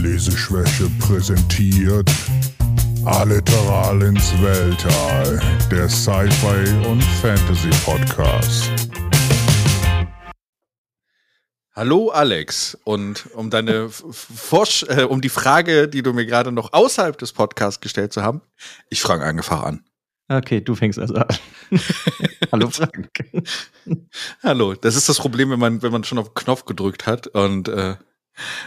Leseschwäche präsentiert Alliteral ins Weltall, der Sci-Fi und Fantasy Podcast. Hallo Alex und um deine Forsch äh, um die Frage, die du mir gerade noch außerhalb des Podcasts gestellt zu haben, ich frage einfach an. Okay, du fängst also an. Hallo Frank. Hallo, das ist das Problem, wenn man wenn man schon auf den Knopf gedrückt hat und äh,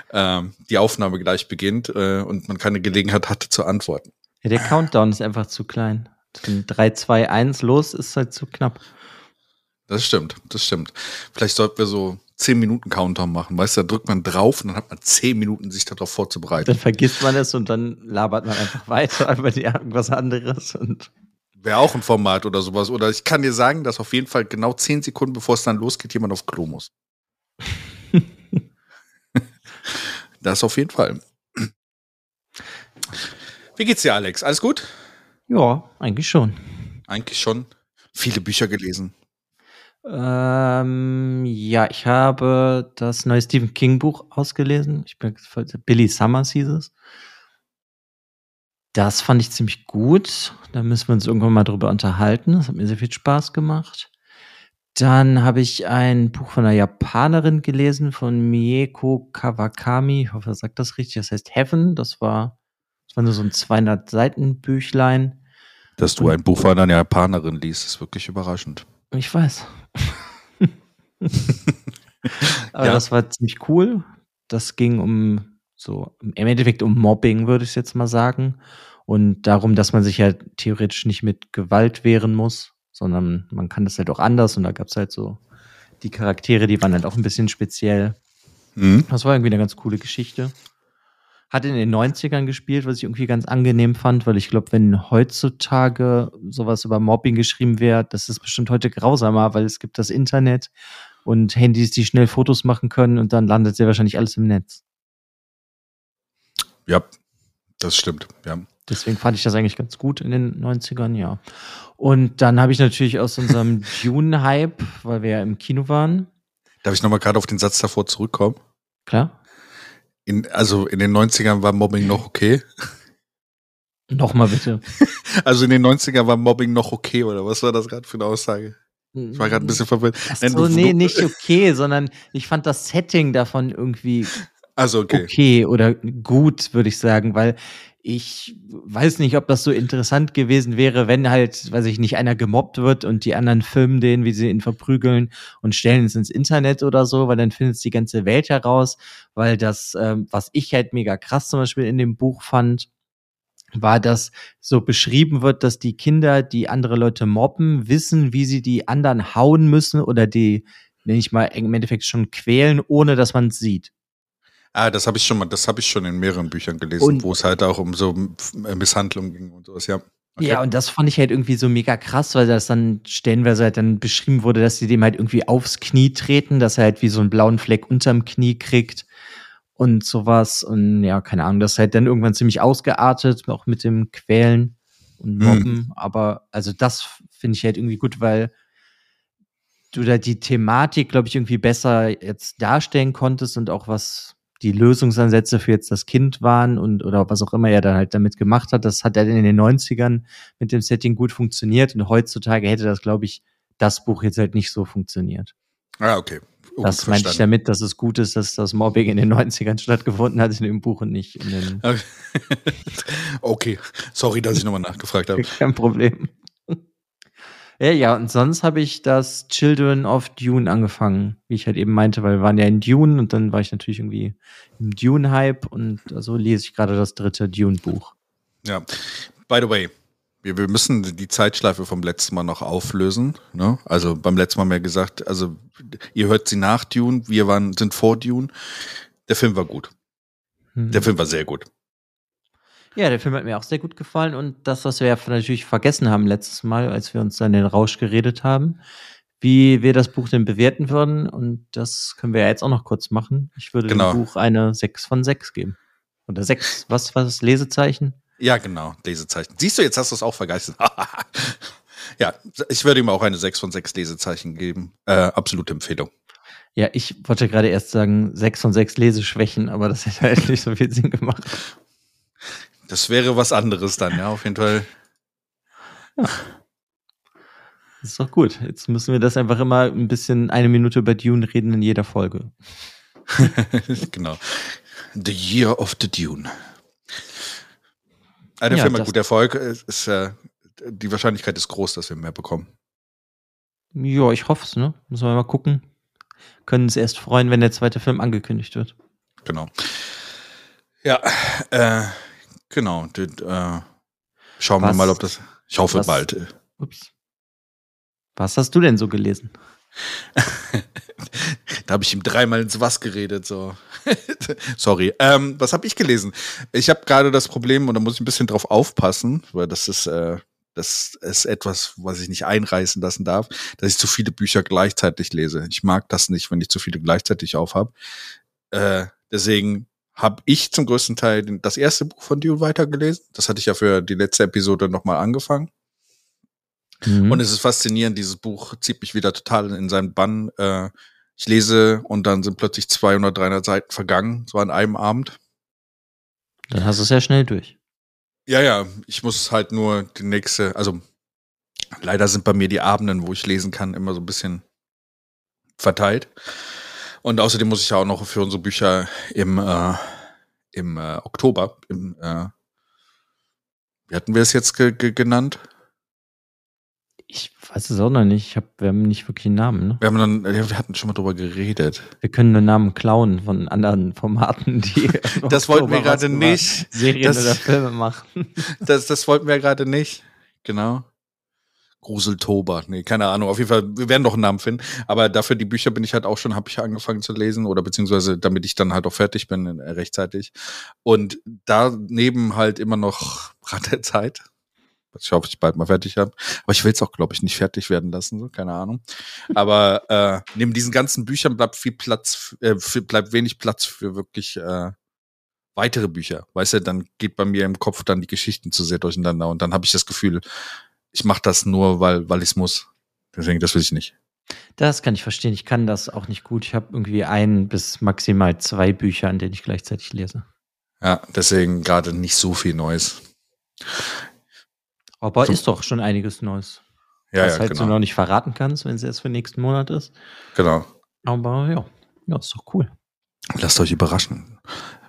äh, die Aufnahme gleich beginnt äh, und man keine Gelegenheit hatte zu antworten. Ja, der Countdown ist einfach zu klein. 3, 2, 1 los ist halt zu knapp. Das stimmt, das stimmt. Vielleicht sollten wir so 10 Minuten Countdown machen. Weißt du, da drückt man drauf und dann hat man 10 Minuten, sich darauf vorzubereiten. Dann vergisst man es und dann labert man einfach weiter über irgendwas anderes und. Wäre auch ein Format oder sowas. Oder ich kann dir sagen, dass auf jeden Fall genau 10 Sekunden, bevor es dann losgeht, jemand auf Klo muss. Das auf jeden Fall. Wie geht's dir, Alex? Alles gut? Ja, eigentlich schon. Eigentlich schon. Viele Bücher gelesen. Ähm, ja, ich habe das neue Stephen King Buch ausgelesen. Ich bin Billy Summers hieß es. Das fand ich ziemlich gut. Da müssen wir uns irgendwann mal drüber unterhalten. Das hat mir sehr viel Spaß gemacht. Dann habe ich ein Buch von einer Japanerin gelesen, von Mieko Kawakami. Ich hoffe, er sagt das richtig. Das heißt Heaven. Das war, das war nur so ein 200 Seiten Büchlein. Dass du ein Buch von einer Japanerin liest, ist wirklich überraschend. Ich weiß. Aber ja. das war ziemlich cool. Das ging um so im Endeffekt um Mobbing, würde ich jetzt mal sagen. Und darum, dass man sich ja halt theoretisch nicht mit Gewalt wehren muss, sondern man kann das halt auch anders. Und da gab es halt so die Charaktere, die waren halt auch ein bisschen speziell. Mhm. Das war irgendwie eine ganz coole Geschichte. Hat in den 90ern gespielt, was ich irgendwie ganz angenehm fand, weil ich glaube, wenn heutzutage sowas über Mobbing geschrieben wäre, das ist bestimmt heute grausamer, weil es gibt das Internet und Handys, die schnell Fotos machen können und dann landet sehr wahrscheinlich alles im Netz. Ja, das stimmt, ja. Deswegen fand ich das eigentlich ganz gut in den 90ern, ja. Und dann habe ich natürlich aus unserem Dune-Hype, weil wir ja im Kino waren. Darf ich nochmal gerade auf den Satz davor zurückkommen? Klar. In, also in den 90ern war Mobbing noch okay. Nochmal bitte. Also in den 90ern war Mobbing noch okay, oder was war das gerade für eine Aussage? Ich war gerade ein bisschen verwirrt. Ach so, nee, nicht okay, sondern ich fand das Setting davon irgendwie also okay. okay oder gut, würde ich sagen, weil ich weiß nicht, ob das so interessant gewesen wäre, wenn halt, weiß ich nicht, einer gemobbt wird und die anderen filmen den, wie sie ihn verprügeln und stellen es ins Internet oder so, weil dann findet es die ganze Welt heraus, weil das, ähm, was ich halt mega krass zum Beispiel in dem Buch fand, war, dass so beschrieben wird, dass die Kinder, die andere Leute mobben, wissen, wie sie die anderen hauen müssen oder die, nenne ich mal, im Endeffekt schon quälen, ohne dass man es sieht. Ah, das habe ich schon mal, das habe ich schon in mehreren Büchern gelesen, wo es halt auch um so äh, Misshandlung ging und sowas, ja. Okay. Ja, und das fand ich halt irgendwie so mega krass, weil das dann stellenweise halt dann beschrieben wurde, dass sie dem halt irgendwie aufs Knie treten, dass er halt wie so einen blauen Fleck unterm Knie kriegt und sowas. Und ja, keine Ahnung, das ist halt dann irgendwann ziemlich ausgeartet, auch mit dem Quälen und mhm. Mobben. Mhm. Aber also das finde ich halt irgendwie gut, weil du da die Thematik, glaube ich, irgendwie besser jetzt darstellen konntest und auch was die Lösungsansätze für jetzt das Kind waren und oder was auch immer er dann halt damit gemacht hat, das hat er in den 90ern mit dem Setting gut funktioniert und heutzutage hätte das, glaube ich, das Buch jetzt halt nicht so funktioniert. Ah, okay. Oh, das meinte ich damit, dass es gut ist, dass das Mobbing in den 90ern stattgefunden hat in dem Buch und nicht in den. okay, sorry, dass ich nochmal nachgefragt habe. Kein Problem. Ja, ja, und sonst habe ich das Children of Dune angefangen, wie ich halt eben meinte, weil wir waren ja in Dune und dann war ich natürlich irgendwie im Dune-Hype und so also lese ich gerade das dritte Dune-Buch. Ja, by the way, wir, wir müssen die Zeitschleife vom letzten Mal noch auflösen. Ne? Also beim letzten Mal haben wir gesagt, also ihr hört sie nach Dune, wir waren, sind vor Dune. Der Film war gut. Hm. Der Film war sehr gut. Ja, der Film hat mir auch sehr gut gefallen und das, was wir ja natürlich vergessen haben letztes Mal, als wir uns dann den Rausch geredet haben, wie wir das Buch denn bewerten würden und das können wir ja jetzt auch noch kurz machen. Ich würde genau. dem Buch eine 6 von 6 geben. Oder 6, was was ist Lesezeichen? Ja, genau, Lesezeichen. Siehst du, jetzt hast du es auch vergeistert. ja, ich würde ihm auch eine 6 von 6 Lesezeichen geben. Äh, absolute Empfehlung. Ja, ich wollte gerade erst sagen, sechs von sechs Leseschwächen, aber das hätte halt nicht so viel Sinn gemacht. Das wäre was anderes dann, ja, auf jeden Fall. Ja. Das ist doch gut. Jetzt müssen wir das einfach immer ein bisschen eine Minute über Dune reden in jeder Folge. genau. The Year of the Dune. Eine Ja, Firma das- gut Erfolg ist, ist äh, die Wahrscheinlichkeit ist groß, dass wir mehr bekommen. Ja, ich hoffe es, ne? Müssen wir mal gucken. Können uns erst freuen, wenn der zweite Film angekündigt wird. Genau. Ja, äh, genau. d- äh, schauen wir Was- mal, ob das. Ich hoffe was- bald. Ups. Was hast du denn so gelesen? da habe ich ihm dreimal ins Was geredet. So. Sorry. Ähm, was habe ich gelesen? Ich habe gerade das Problem, und da muss ich ein bisschen drauf aufpassen, weil das ist, äh, das ist etwas, was ich nicht einreißen lassen darf, dass ich zu viele Bücher gleichzeitig lese. Ich mag das nicht, wenn ich zu viele gleichzeitig aufhab. Äh, deswegen habe ich zum größten Teil das erste Buch von Dune weitergelesen. Das hatte ich ja für die letzte Episode nochmal angefangen. Mhm. Und es ist faszinierend, dieses Buch zieht mich wieder total in seinen Bann. Äh, ich lese und dann sind plötzlich 200, 300 Seiten vergangen, so an einem Abend. Dann hast du es ja schnell durch. Ja, ja, ich muss halt nur die nächste, also leider sind bei mir die Abenden, wo ich lesen kann, immer so ein bisschen verteilt. Und außerdem muss ich ja auch noch für unsere Bücher im, äh, im äh, Oktober, im, äh, wie hatten wir es jetzt ge ge genannt? Ich weiß es auch noch nicht. Ich hab, wir haben nicht wirklich einen Namen, ne? Wir haben dann, wir hatten schon mal drüber geredet. Wir können nur Namen klauen von anderen Formaten, die. Das wollten wir gerade nicht. Serien Das- oder Filme machen. Das, das wollten wir gerade nicht. Genau. Gruseltober. Nee, keine Ahnung. Auf jeden Fall, wir werden doch einen Namen finden. Aber dafür die Bücher bin ich halt auch schon, habe ich angefangen zu lesen oder beziehungsweise damit ich dann halt auch fertig bin äh, rechtzeitig. Und daneben halt immer noch Rat der Zeit. Ich hoffe, ich bald mal fertig habe. Aber ich will es auch, glaube ich, nicht fertig werden lassen, so, keine Ahnung. Aber äh, neben diesen ganzen Büchern bleibt viel Platz, äh, bleibt wenig Platz für wirklich äh, weitere Bücher. Weißt du, dann geht bei mir im Kopf dann die Geschichten zu sehr durcheinander und dann habe ich das Gefühl, ich mache das nur, weil, weil ich es muss. Deswegen, das will ich nicht. Das kann ich verstehen. Ich kann das auch nicht gut. Ich habe irgendwie ein bis maximal zwei Bücher, an denen ich gleichzeitig lese. Ja, deswegen gerade nicht so viel Neues. Aber So. ist doch schon einiges Neues. Ja, was ja, halt du genau. noch nicht verraten kannst, wenn es erst für nächsten Monat ist. genau. Aber ja, ja, ist doch cool. Lasst euch überraschen.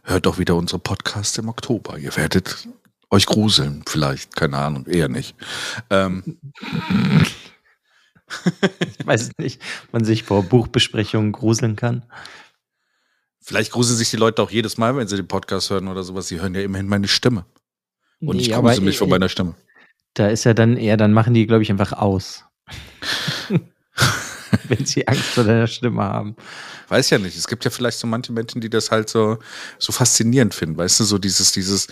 Hört doch wieder unsere Podcasts im Oktober. Ihr werdet euch gruseln, vielleicht. Keine Ahnung, eher nicht. Ähm, Ich weiß nicht, ob man sich vor Buchbesprechungen gruseln kann. vielleicht gruseln sich die Leute auch jedes Mal, wenn sie den Podcast hören oder sowas. Sie hören ja immerhin meine Stimme. Und ich Nee, grusel aber mich von äh, meiner Stimme. Da ist ja dann eher, dann machen die, glaube ich, einfach aus. Wenn sie Angst vor deiner Stimme haben. Weiß ja nicht. Es gibt ja vielleicht so manche Menschen, die das halt so, so faszinierend finden. Weißt du, so dieses, dieses,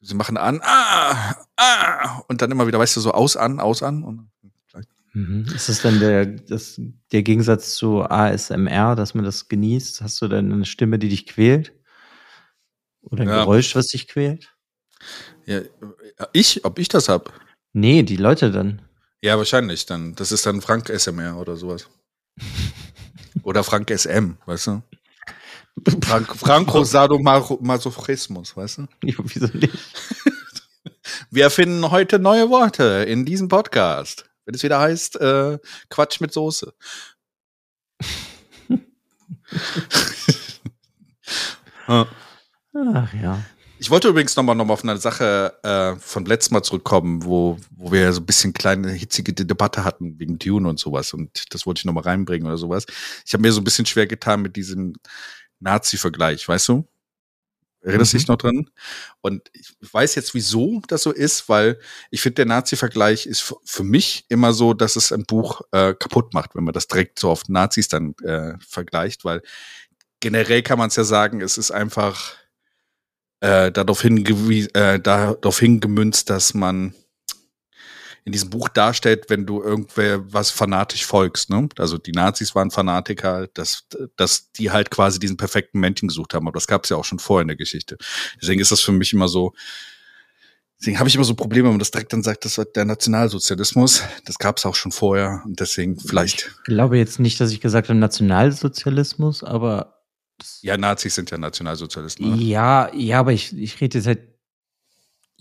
sie machen an, ah, ah, und dann immer wieder, weißt du, so aus, an, aus, an. Und Mhm. Ist das dann der, das, der Gegensatz zu ASMR, dass man das genießt? Hast du dann eine Stimme, die dich quält? Oder ein Ja. Geräusch, was dich quält? ja, ich, ob ich das hab? Nee, die Leute dann. Ja, wahrscheinlich dann. Das ist dann Frank SMR oder sowas. Oder Frank SM, weißt du? Frank, Franco Sadomasochismus, weißt du? Ja, Wieso nicht? Wir erfinden heute neue Worte in diesem Podcast. Wenn es wieder heißt, äh, Quatsch mit Soße. Ja. Ach ja. Ich wollte übrigens nochmal noch mal auf eine Sache äh, von letztem Mal zurückkommen, wo, wo wir ja so ein bisschen kleine hitzige Debatte hatten wegen Dune und sowas. Und das wollte ich nochmal reinbringen oder sowas. Ich habe mir so ein bisschen schwer getan mit diesem Nazi-Vergleich, weißt du? Erinnerst du Mhm. dich noch dran? Und ich weiß jetzt, wieso das so ist, weil ich finde, der Nazi-Vergleich ist für mich immer so, dass es ein Buch äh, kaputt macht, wenn man das direkt so auf Nazis dann äh, vergleicht, weil generell kann man es ja sagen, es ist einfach äh, darauf, hingewie äh, darauf hingemünzt, dass man in diesem Buch darstellt, wenn du irgendwer was fanatisch folgst. Ne? Also die Nazis waren Fanatiker, dass, dass die halt quasi diesen perfekten Menschen gesucht haben. Aber das gab es ja auch schon vorher in der Geschichte. Deswegen ist das für mich immer so, Deswegen habe ich immer so Probleme, wenn man das direkt dann sagt, das war der Nationalsozialismus. Das gab es auch schon vorher und deswegen vielleicht. Ich glaube jetzt nicht, dass ich gesagt habe Nationalsozialismus, aber. Ja, Nazis sind ja Nationalsozialisten. Oder? Ja, ja, aber ich, ich rede jetzt halt.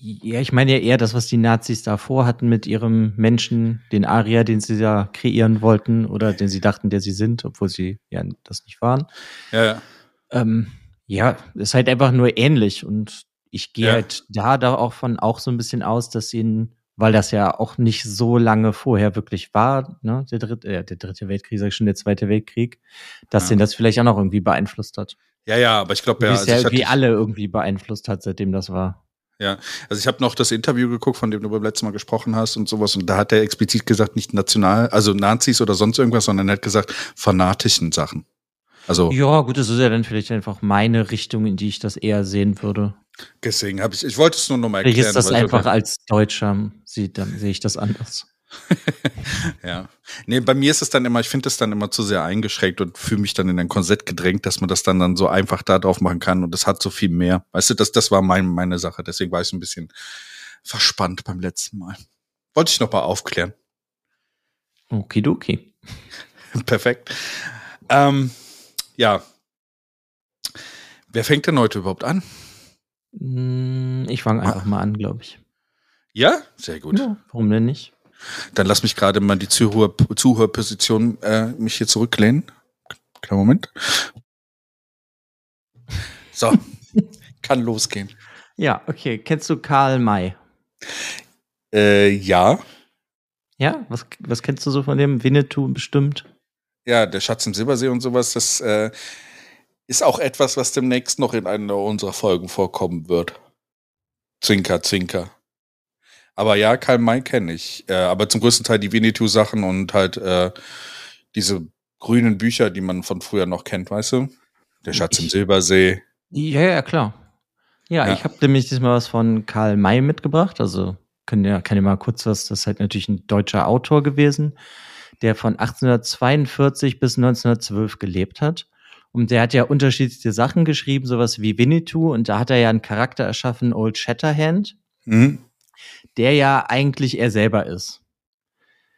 Ja, ich meine ja eher das, was die Nazis da vorhatten mit ihrem Menschen, den Arier, den sie da kreieren wollten oder den sie dachten, der sie sind, obwohl sie ja das nicht waren. Ja, ja. Ähm, ja, ist halt einfach nur ähnlich und ich gehe ja. halt da, da auch von auch so ein bisschen aus, dass ihnen, weil das ja auch nicht so lange vorher wirklich war, ne, der dritte, äh, der dritte Weltkrieg, sag ich schon, der zweite Weltkrieg, dass ja. ihn das vielleicht auch noch irgendwie beeinflusst hat. Ja, ja, aber ich glaube ja, also ja irgendwie alle irgendwie beeinflusst hat, seitdem das war. Ja, also ich habe noch das Interview geguckt, von dem du beim letzten Mal gesprochen hast und sowas. Und da hat er explizit gesagt, nicht national, also Nazis oder sonst irgendwas, sondern er hat gesagt, fanatischen Sachen. Also. Ja, gut, das ist ja dann vielleicht einfach meine Richtung, in die ich das eher sehen würde. Deswegen habe ich, ich wollte es nur noch mal erklären. Vielleicht ist das einfach als Deutscher, sehe ich das anders. ja. Nee, bei mir ist es dann immer, ich finde es dann immer zu sehr eingeschränkt und fühle mich dann in ein Korsett gedrängt, dass man das dann, dann so einfach da drauf machen kann und es hat so viel mehr. Weißt du, das, das war mein, meine Sache. Deswegen war ich ein bisschen verspannt beim letzten Mal. Wollte ich noch mal aufklären. Okidoki. Perfekt. Ähm, ja. Wer fängt denn heute überhaupt an? Hm, ich fange einfach ah. mal an, glaube ich. Ja, sehr gut. Ja, warum denn nicht? Dann lass mich gerade mal die Zuhör Zuhörposition äh, mich hier zurücklehnen. Kleinen Moment. So, kann losgehen. Ja, okay. Kennst du Karl May? Äh, ja. Ja, was, was kennst du so von dem? Winnetou bestimmt? Ja, der Schatz im Silbersee und sowas, das äh, ist auch etwas, was demnächst noch in einer unserer Folgen vorkommen wird. Zwinker, Zwinker. Aber ja, Karl May kenne ich. Äh, aber zum größten Teil die Winnetou-Sachen und halt äh, diese grünen Bücher, die man von früher noch kennt, weißt du? Der Schatz ich, im Silbersee. Ja, ja, klar. Ja, ja. ich habe nämlich diesmal was von Karl May mitgebracht. Also können ja, kann ja mal kurz was, das ist halt natürlich ein deutscher Autor gewesen, der von 1842 bis 1912 gelebt hat. Und der hat ja unterschiedliche Sachen geschrieben, sowas wie Winnetou. Und da hat er ja einen Charakter erschaffen, Old Shatterhand, mhm. Der ja eigentlich er selber ist.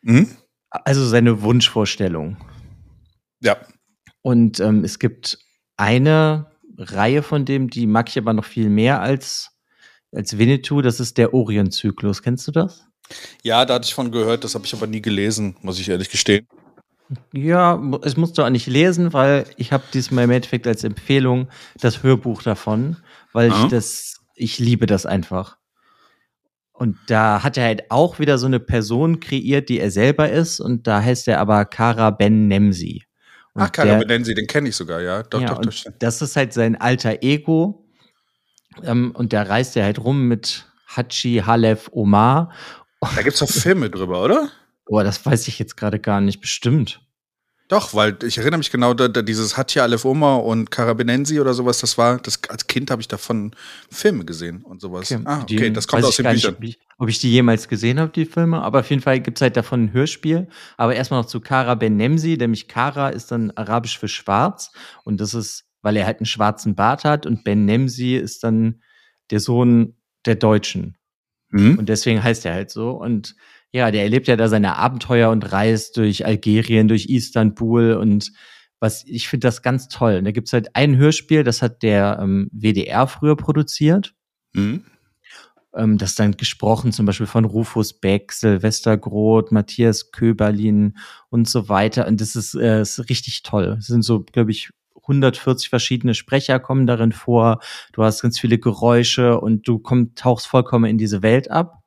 Mhm. Also seine Wunschvorstellung. Ja. Und ähm, es gibt eine Reihe von dem, die mag ich aber noch viel mehr als, als Winnetou. Das ist der Orion-Zyklus. Kennst du das? Ja, da hatte ich von gehört, das habe ich aber nie gelesen, muss ich ehrlich gestehen. Ja, es musst du auch nicht lesen, weil ich habe diesmal im Endeffekt als Empfehlung das Hörbuch davon, weil ich das, ich liebe das einfach. Und da hat er halt auch wieder so eine Person kreiert, die er selber ist, und da heißt er aber Kara Ben Nemsi. Und Ach, Kara Ben Nemsi, den kenne ich sogar, ja. Doch, ja, doch, doch. Das ist halt sein alter Ego. Ähm, und da reist er halt rum mit Hachi Halef Omar. Da gibt's doch Filme drüber, oder? Boah, das weiß ich jetzt gerade gar nicht. Bestimmt. Doch, weil ich erinnere mich genau, da, da dieses Hatja Aleph Oma und Karabinensi oder sowas, das war, das, als Kind habe ich davon Filme gesehen und sowas. Okay, ah, okay, die, das kommt aus den Büchern. Nicht, ob, ich, die jemals gesehen habe, die Filme, aber auf jeden Fall gibt es halt davon ein Hörspiel. Aber erstmal noch zu Kara Benemsi, nämlich Kara ist dann arabisch für schwarz und das ist, weil er halt einen schwarzen Bart hat und Ben Nemsi ist dann der Sohn der Deutschen. Mhm. Und deswegen heißt er halt so und ja, der erlebt ja da seine Abenteuer und reist durch Algerien, durch Istanbul und was ich finde das ganz toll. Und da gibt's halt ein Hörspiel, das hat der ähm, WDR früher produziert. Mhm. Ähm, das dann gesprochen, zum Beispiel von Rufus Beck, Silvester Groth, Matthias Köberlin und so weiter. Und das ist, äh, ist richtig toll. Es sind so, glaube ich, 140 verschiedene Sprecher kommen darin vor. Du hast ganz viele Geräusche und du komm, tauchst vollkommen in diese Welt ab.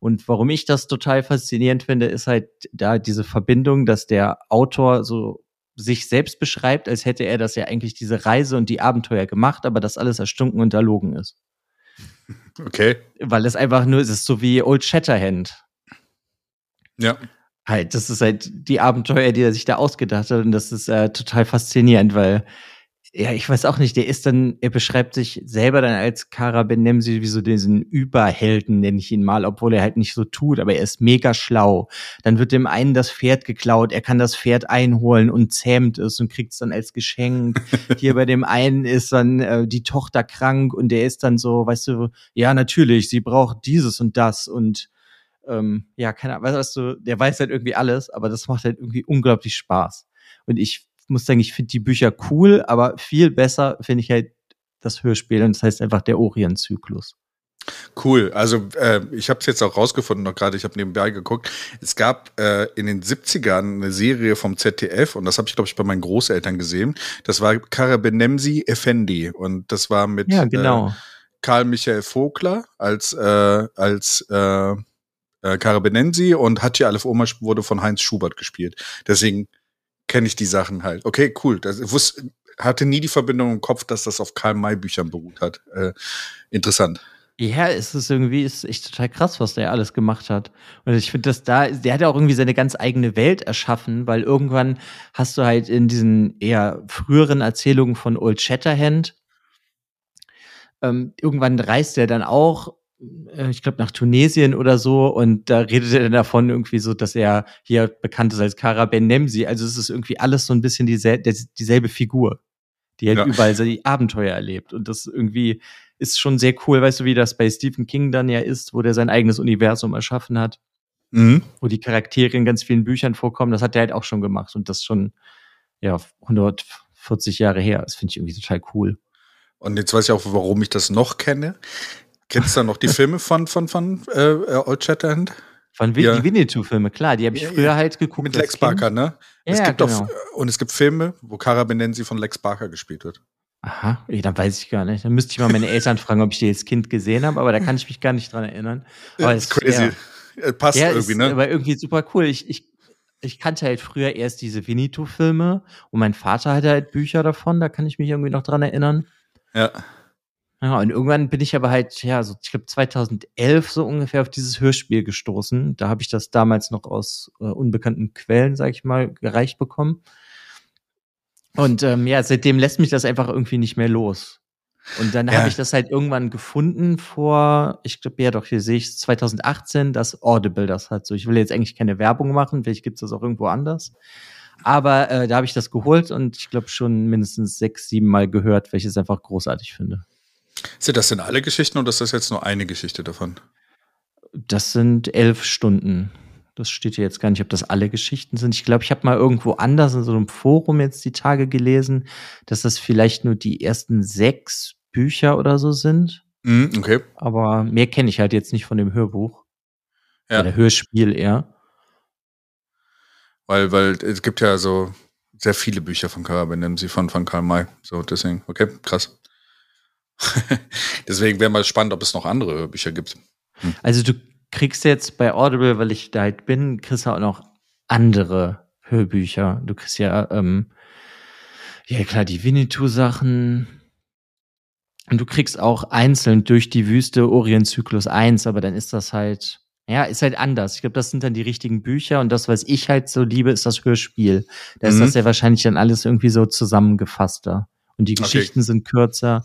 Und warum ich das total faszinierend finde, ist halt da diese Verbindung, dass der Autor so sich selbst beschreibt, als hätte er das ja eigentlich diese Reise und die Abenteuer gemacht, aber das alles erstunken und erlogen ist. Okay. Weil es einfach nur, es ist so wie Old Shatterhand. Ja. Halt, das ist halt die Abenteuer, die er sich da ausgedacht hat und das ist äh, total faszinierend, weil ja, ich weiß auch nicht, der ist dann, er beschreibt sich selber dann als Kara Benemsi wie so diesen Überhelden, nenne ich ihn mal, obwohl er halt nicht so tut, aber er ist mega schlau. Dann wird dem einen das Pferd geklaut, er kann das Pferd einholen und zähmt es und kriegt es dann als Geschenk. Hier bei dem einen ist dann äh, die Tochter krank und der ist dann so, weißt du, ja, natürlich, sie braucht dieses und das und ähm, ja, keine Ahnung, weißt du, der weiß halt irgendwie alles, aber das macht halt irgendwie unglaublich Spaß. Und ich muss sagen, ich finde die Bücher cool, aber viel besser finde ich halt das Hörspiel und das heißt einfach der Orient-Zyklus. Cool. Also äh, ich habe es jetzt auch rausgefunden, noch gerade, ich habe nebenbei geguckt. Es gab äh, in den 70ern eine Serie vom ZDF und das habe ich, glaube ich, bei meinen Großeltern gesehen. Das war Karabenemsi Effendi und das war mit ja, genau. äh, Karl Michael Vogler als, äh, als äh, äh, Karabenensi und Hatje Alef Omasch wurde von Heinz Schubert gespielt. Deswegen kenne ich die Sachen halt. Okay, cool. Das, wusste, hatte nie die Verbindung im Kopf, dass das auf Karl May Büchern beruht hat. Äh, interessant. Ja, es ist irgendwie, ist echt total krass, was der alles gemacht hat. Und ich finde, dass da, der hat ja auch irgendwie seine ganz eigene Welt erschaffen, weil irgendwann hast du halt in diesen eher früheren Erzählungen von Old Shatterhand, ähm, irgendwann reist er dann auch ich glaube, nach Tunesien oder so. Und da redet er dann davon irgendwie so, dass er hier bekannt ist als Kara Ben Nemsi. Also es ist irgendwie alles so ein bisschen diesel dieselbe Figur, die halt ja. überall so die Abenteuer erlebt. Und das irgendwie ist schon sehr cool. Weißt du, wie das bei Stephen King dann ja ist, wo der sein eigenes Universum erschaffen hat. Mhm. Wo die Charaktere in ganz vielen Büchern vorkommen. Das hat er halt auch schon gemacht. Und das schon, ja, 140 Jahre her. Das finde ich irgendwie total cool. Und jetzt weiß ich auch, warum ich das noch kenne. Kennst du noch die Filme von, von, von äh, Old Shatterhand? Von Win ja. die Winnetou-Filme, klar, die habe ich früher halt geguckt. Mit Lex Barker, ne? Ja, es gibt genau. auch, und es gibt Filme, wo Cara Benenzi von Lex Barker gespielt wird. Aha, dann weiß ich gar nicht. Dann müsste ich mal meine Eltern fragen, ob ich die als Kind gesehen habe, aber da kann ich mich gar nicht dran erinnern. Aber das ist crazy. Ja, Passt irgendwie, ne? Aber irgendwie super cool. Ich, ich, ich kannte halt früher erst diese Winnetou-Filme und mein Vater hatte halt Bücher davon, da kann ich mich irgendwie noch dran erinnern. Ja. Ja, und irgendwann bin ich aber halt, ja, so, ich glaube 2011 so ungefähr auf dieses Hörspiel gestoßen. Da habe ich das damals noch aus äh, unbekannten Quellen, sag ich mal, gereicht bekommen. Und ähm, ja, seitdem lässt mich das einfach irgendwie nicht mehr los. Und dann ja. habe ich das halt irgendwann gefunden vor, ich glaube, ja doch, hier sehe ich 2018, dass Audible das hat. So, ich will jetzt eigentlich keine Werbung machen, vielleicht gibt's das auch irgendwo anders. Aber äh, da habe ich das geholt und ich glaube schon mindestens sechs, sieben Mal gehört, weil ich es einfach großartig finde. Sind das denn alle Geschichten oder ist das jetzt nur eine Geschichte davon? Das sind elf Stunden. Das steht hier jetzt gar nicht, ob das alle Geschichten sind. Ich glaube, ich habe mal irgendwo anders in so einem Forum jetzt die Tage gelesen, dass das vielleicht nur die ersten sechs Bücher oder so sind. Mm, okay. Aber mehr kenne ich halt jetzt nicht von dem Hörbuch. Ja. Oder Hörspiel eher. Weil, weil es gibt ja so sehr viele Bücher von Karl Benimsi, von, von Karl May. So, deswegen, okay, krass. Deswegen wäre mal spannend, ob es noch andere Bücher gibt. Hm. Also du kriegst jetzt bei Audible, weil ich da halt bin, kriegst du auch noch andere Hörbücher. Du kriegst ja, ähm, ja klar, die Winnetou-Sachen. Und du kriegst auch einzeln durch die Wüste Orient-Zyklus 1, aber dann ist das halt, ja, ist halt anders. Ich glaube, das sind dann die richtigen Bücher und das, was ich halt so liebe, ist das Hörspiel. Da ist mhm. das ja wahrscheinlich dann alles irgendwie so zusammengefasster. Und die Geschichten okay. sind kürzer.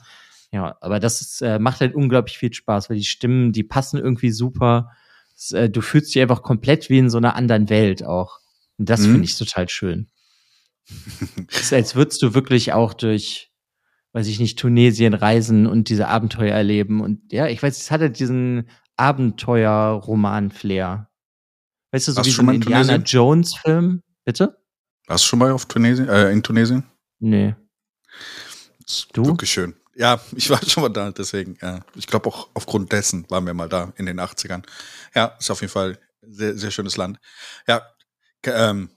Ja, aber das ist, äh, macht halt unglaublich viel Spaß, weil die Stimmen, die passen irgendwie super. Das, äh, du fühlst dich einfach komplett wie in so einer anderen Welt auch. Und das mhm. finde ich total schön. ist, als würdest du wirklich auch durch, weiß ich nicht, Tunesien reisen und diese Abenteuer erleben. Und ja, ich weiß, es hatte diesen Abenteuer-Roman-Flair. Weißt du, so Warst wie so ein Indiana Jones-Film. Bitte? Warst du schon mal auf Tunesien, äh, in Tunesien? Nee. Du? Wirklich schön. Ja, ich war schon mal da, deswegen, ja. Ich glaube auch aufgrund dessen waren wir mal da in den 80ern. Ja, ist auf jeden Fall sehr, sehr schönes Land. Ja, ähm,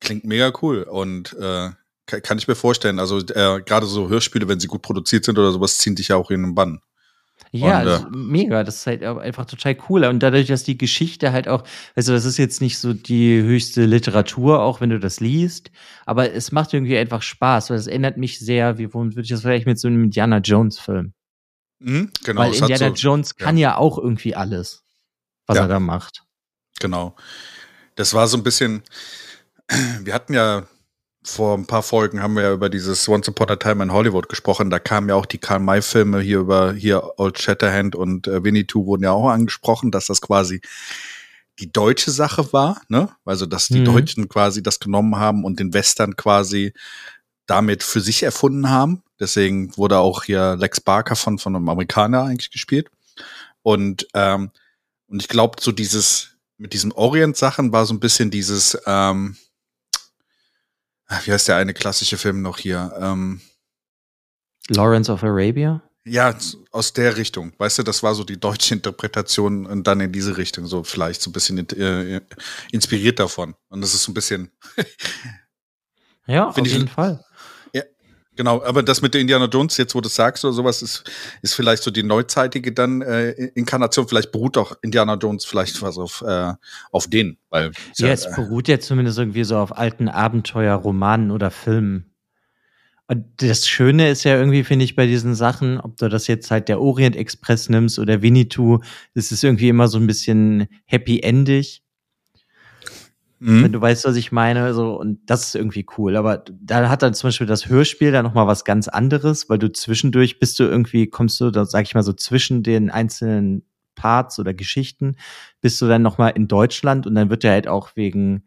klingt mega cool und äh, kann ich mir vorstellen. Also äh, gerade so Hörspiele, wenn sie gut produziert sind oder sowas, ziehen dich ja auch in den Bann. Ja, und, also mega. Das ist halt einfach total cool. Und dadurch, dass die Geschichte halt auch, also das ist jetzt nicht so die höchste Literatur, auch wenn du das liest, aber es macht irgendwie einfach Spaß, weil es erinnert mich sehr, wie womit würde ich das vielleicht mit so einem Indiana Jones Film? Mhm, genau. Weil Indiana so, Jones kann ja. ja. auch irgendwie alles, was ja. er da macht. Genau. Das war so ein bisschen, wir hatten ja vor ein paar Folgen haben wir ja über dieses Once Upon a Time in Hollywood gesprochen. Da kamen ja auch die Karl May-Filme hier über hier Old Shatterhand und äh, Winnie Two wurden ja auch angesprochen, dass das quasi die deutsche Sache war, ne? Also dass die mhm. Deutschen quasi das genommen haben und den Western quasi damit für sich erfunden haben. Deswegen wurde auch hier Lex Barker von von einem Amerikaner eigentlich gespielt. Und ähm, und ich glaube, so dieses mit diesen Orient-Sachen war so ein bisschen dieses ähm, wie heißt der eine klassische Film noch hier? Ähm, Lawrence of Arabia? Ja, aus der Richtung. Weißt du, das war so die deutsche Interpretation und dann in diese Richtung, so vielleicht so ein bisschen äh, inspiriert davon. Und das ist so ein bisschen. ja, auf jeden Fall. Genau, aber das mit der Indiana Jones, jetzt wo du sagst oder sowas, ist, ist vielleicht so die neuzeitige dann äh, Inkarnation. Vielleicht beruht auch Indiana Jones vielleicht was auf, äh, auf den. Weil, ja, ja, es beruht ja zumindest irgendwie so auf alten Abenteuerromanen oder Filmen. Und das Schöne ist ja irgendwie, finde ich, bei diesen Sachen, ob du das jetzt halt der Orient Express nimmst oder Winnetou, das ist irgendwie immer so ein bisschen happy-endig. Mhm. Wenn du weißt, was ich meine, so, und das ist irgendwie cool. Aber da hat dann zum Beispiel das Hörspiel dann nochmal was ganz anderes, weil du zwischendurch bist du irgendwie, kommst du, da sag ich mal so, zwischen den einzelnen Parts oder Geschichten, bist du dann nochmal in Deutschland und dann wird er halt auch wegen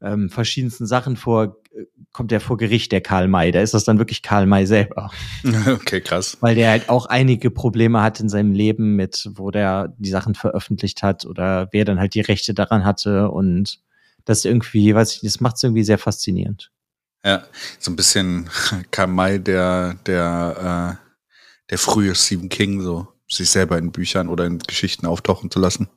ähm, verschiedensten Sachen vor, äh, kommt er vor Gericht, der Karl May. Da ist das dann wirklich Karl May selber. Okay, krass. Weil der halt auch einige Probleme hat in seinem Leben mit, wo der die Sachen veröffentlicht hat oder wer dann halt die Rechte daran hatte und das irgendwie, weiß ich, das macht es irgendwie sehr faszinierend. Ja, so ein bisschen Karl May, der, der, äh, der frühe Stephen King, so sich selber in Büchern oder in Geschichten auftauchen zu lassen.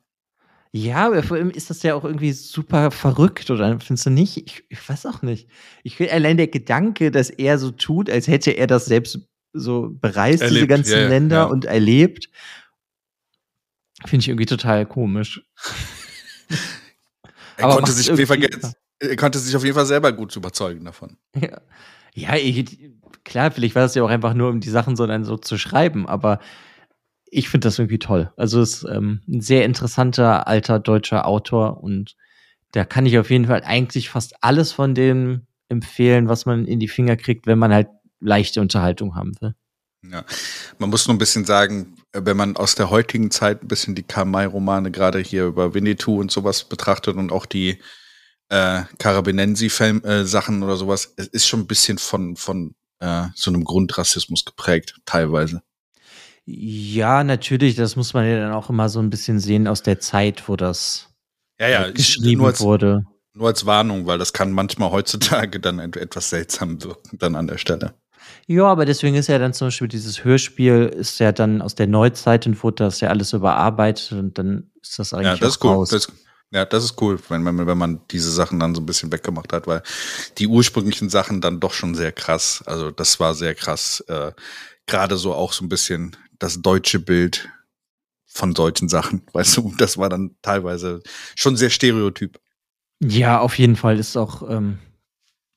Ja, aber vor allem ist das ja auch irgendwie super verrückt, oder findest du nicht? Ich, ich weiß auch nicht. Ich will allein der Gedanke, dass er so tut, als hätte er das selbst so bereist, erlebt, diese ganzen yeah, Länder ja. und erlebt, finde ich irgendwie total komisch. Er Aber konnte sich, auf jeden Fall, er konnte sich auf jeden Fall selber gut überzeugen davon. Ja, ja ich, klar, vielleicht war das ja auch einfach nur, um die Sachen so dann so zu schreiben, aber ich finde das irgendwie toll. Also es ist ähm, ein sehr interessanter alter deutscher Autor und da kann ich auf jeden Fall eigentlich fast alles von dem empfehlen, was man in die Finger kriegt, wenn man halt leichte Unterhaltung haben will. Ja, man muss nur ein bisschen sagen, wenn man aus der heutigen Zeit ein bisschen die Karl-May-Romane gerade hier über Winnetou und sowas betrachtet und auch die äh, Carabinensi-Sachen äh, oder sowas, es ist schon ein bisschen von, von äh, so einem Grundrassismus geprägt, teilweise. Ja, natürlich, das muss man ja dann auch immer so ein bisschen sehen aus der Zeit, wo das ja, ja, geschrieben als, wurde. Nur als Warnung, weil das kann manchmal heutzutage dann etwas seltsam wirken, dann an der Stelle. Ja, aber deswegen ist ja dann zum Beispiel dieses Hörspiel ist ja dann aus der Neuzeit und wurde das ja alles überarbeitet und dann ist das eigentlich ja, das ist cool. Das, ja, das ist cool, wenn man, wenn man diese Sachen dann so ein bisschen weggemacht hat, weil die ursprünglichen Sachen dann doch schon sehr krass, also das war sehr krass, äh, gerade so auch so ein bisschen das deutsche Bild von solchen Sachen, weißt du, das war dann teilweise schon sehr stereotyp. Ja, auf jeden Fall ist auch ähm,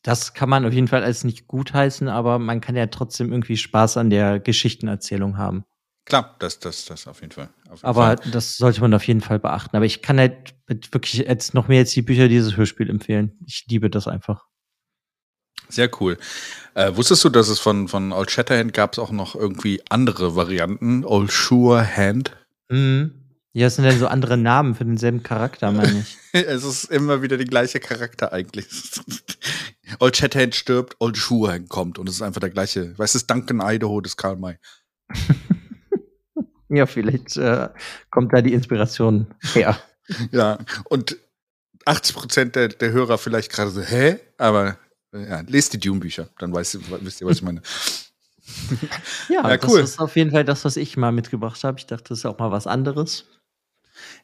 das kann man auf jeden Fall als nicht gutheißen, aber man kann ja trotzdem irgendwie Spaß an der Geschichtenerzählung haben. Klar, das, das, das auf jeden Fall. Auf jeden aber Fall. das sollte man auf jeden Fall beachten. Aber ich kann halt wirklich jetzt noch mehr jetzt die Bücher dieses Hörspiel empfehlen. Ich liebe das einfach. Sehr cool. Äh, wusstest du, dass es von, von Old Shatterhand gab es auch noch irgendwie andere Varianten? Old Sure Hand? Mhm. Ja, es sind dann so andere Namen für denselben Charakter, meine ich. es ist immer wieder der gleiche Charakter eigentlich. Old Shatterhand stirbt, Old Schuhang kommt und es ist einfach der gleiche. Weißt du, Duncan Idaho des Karl May. ja, vielleicht äh, kommt da die Inspiration her. ja, und 80 Prozent der, der Hörer vielleicht gerade so, hä? Aber ja, lest die Dune-Bücher, dann weißt, wisst ihr, was ich meine. ja, ja, cool. das ist auf jeden Fall das, was ich mal mitgebracht habe. Ich dachte, das ist auch mal was anderes.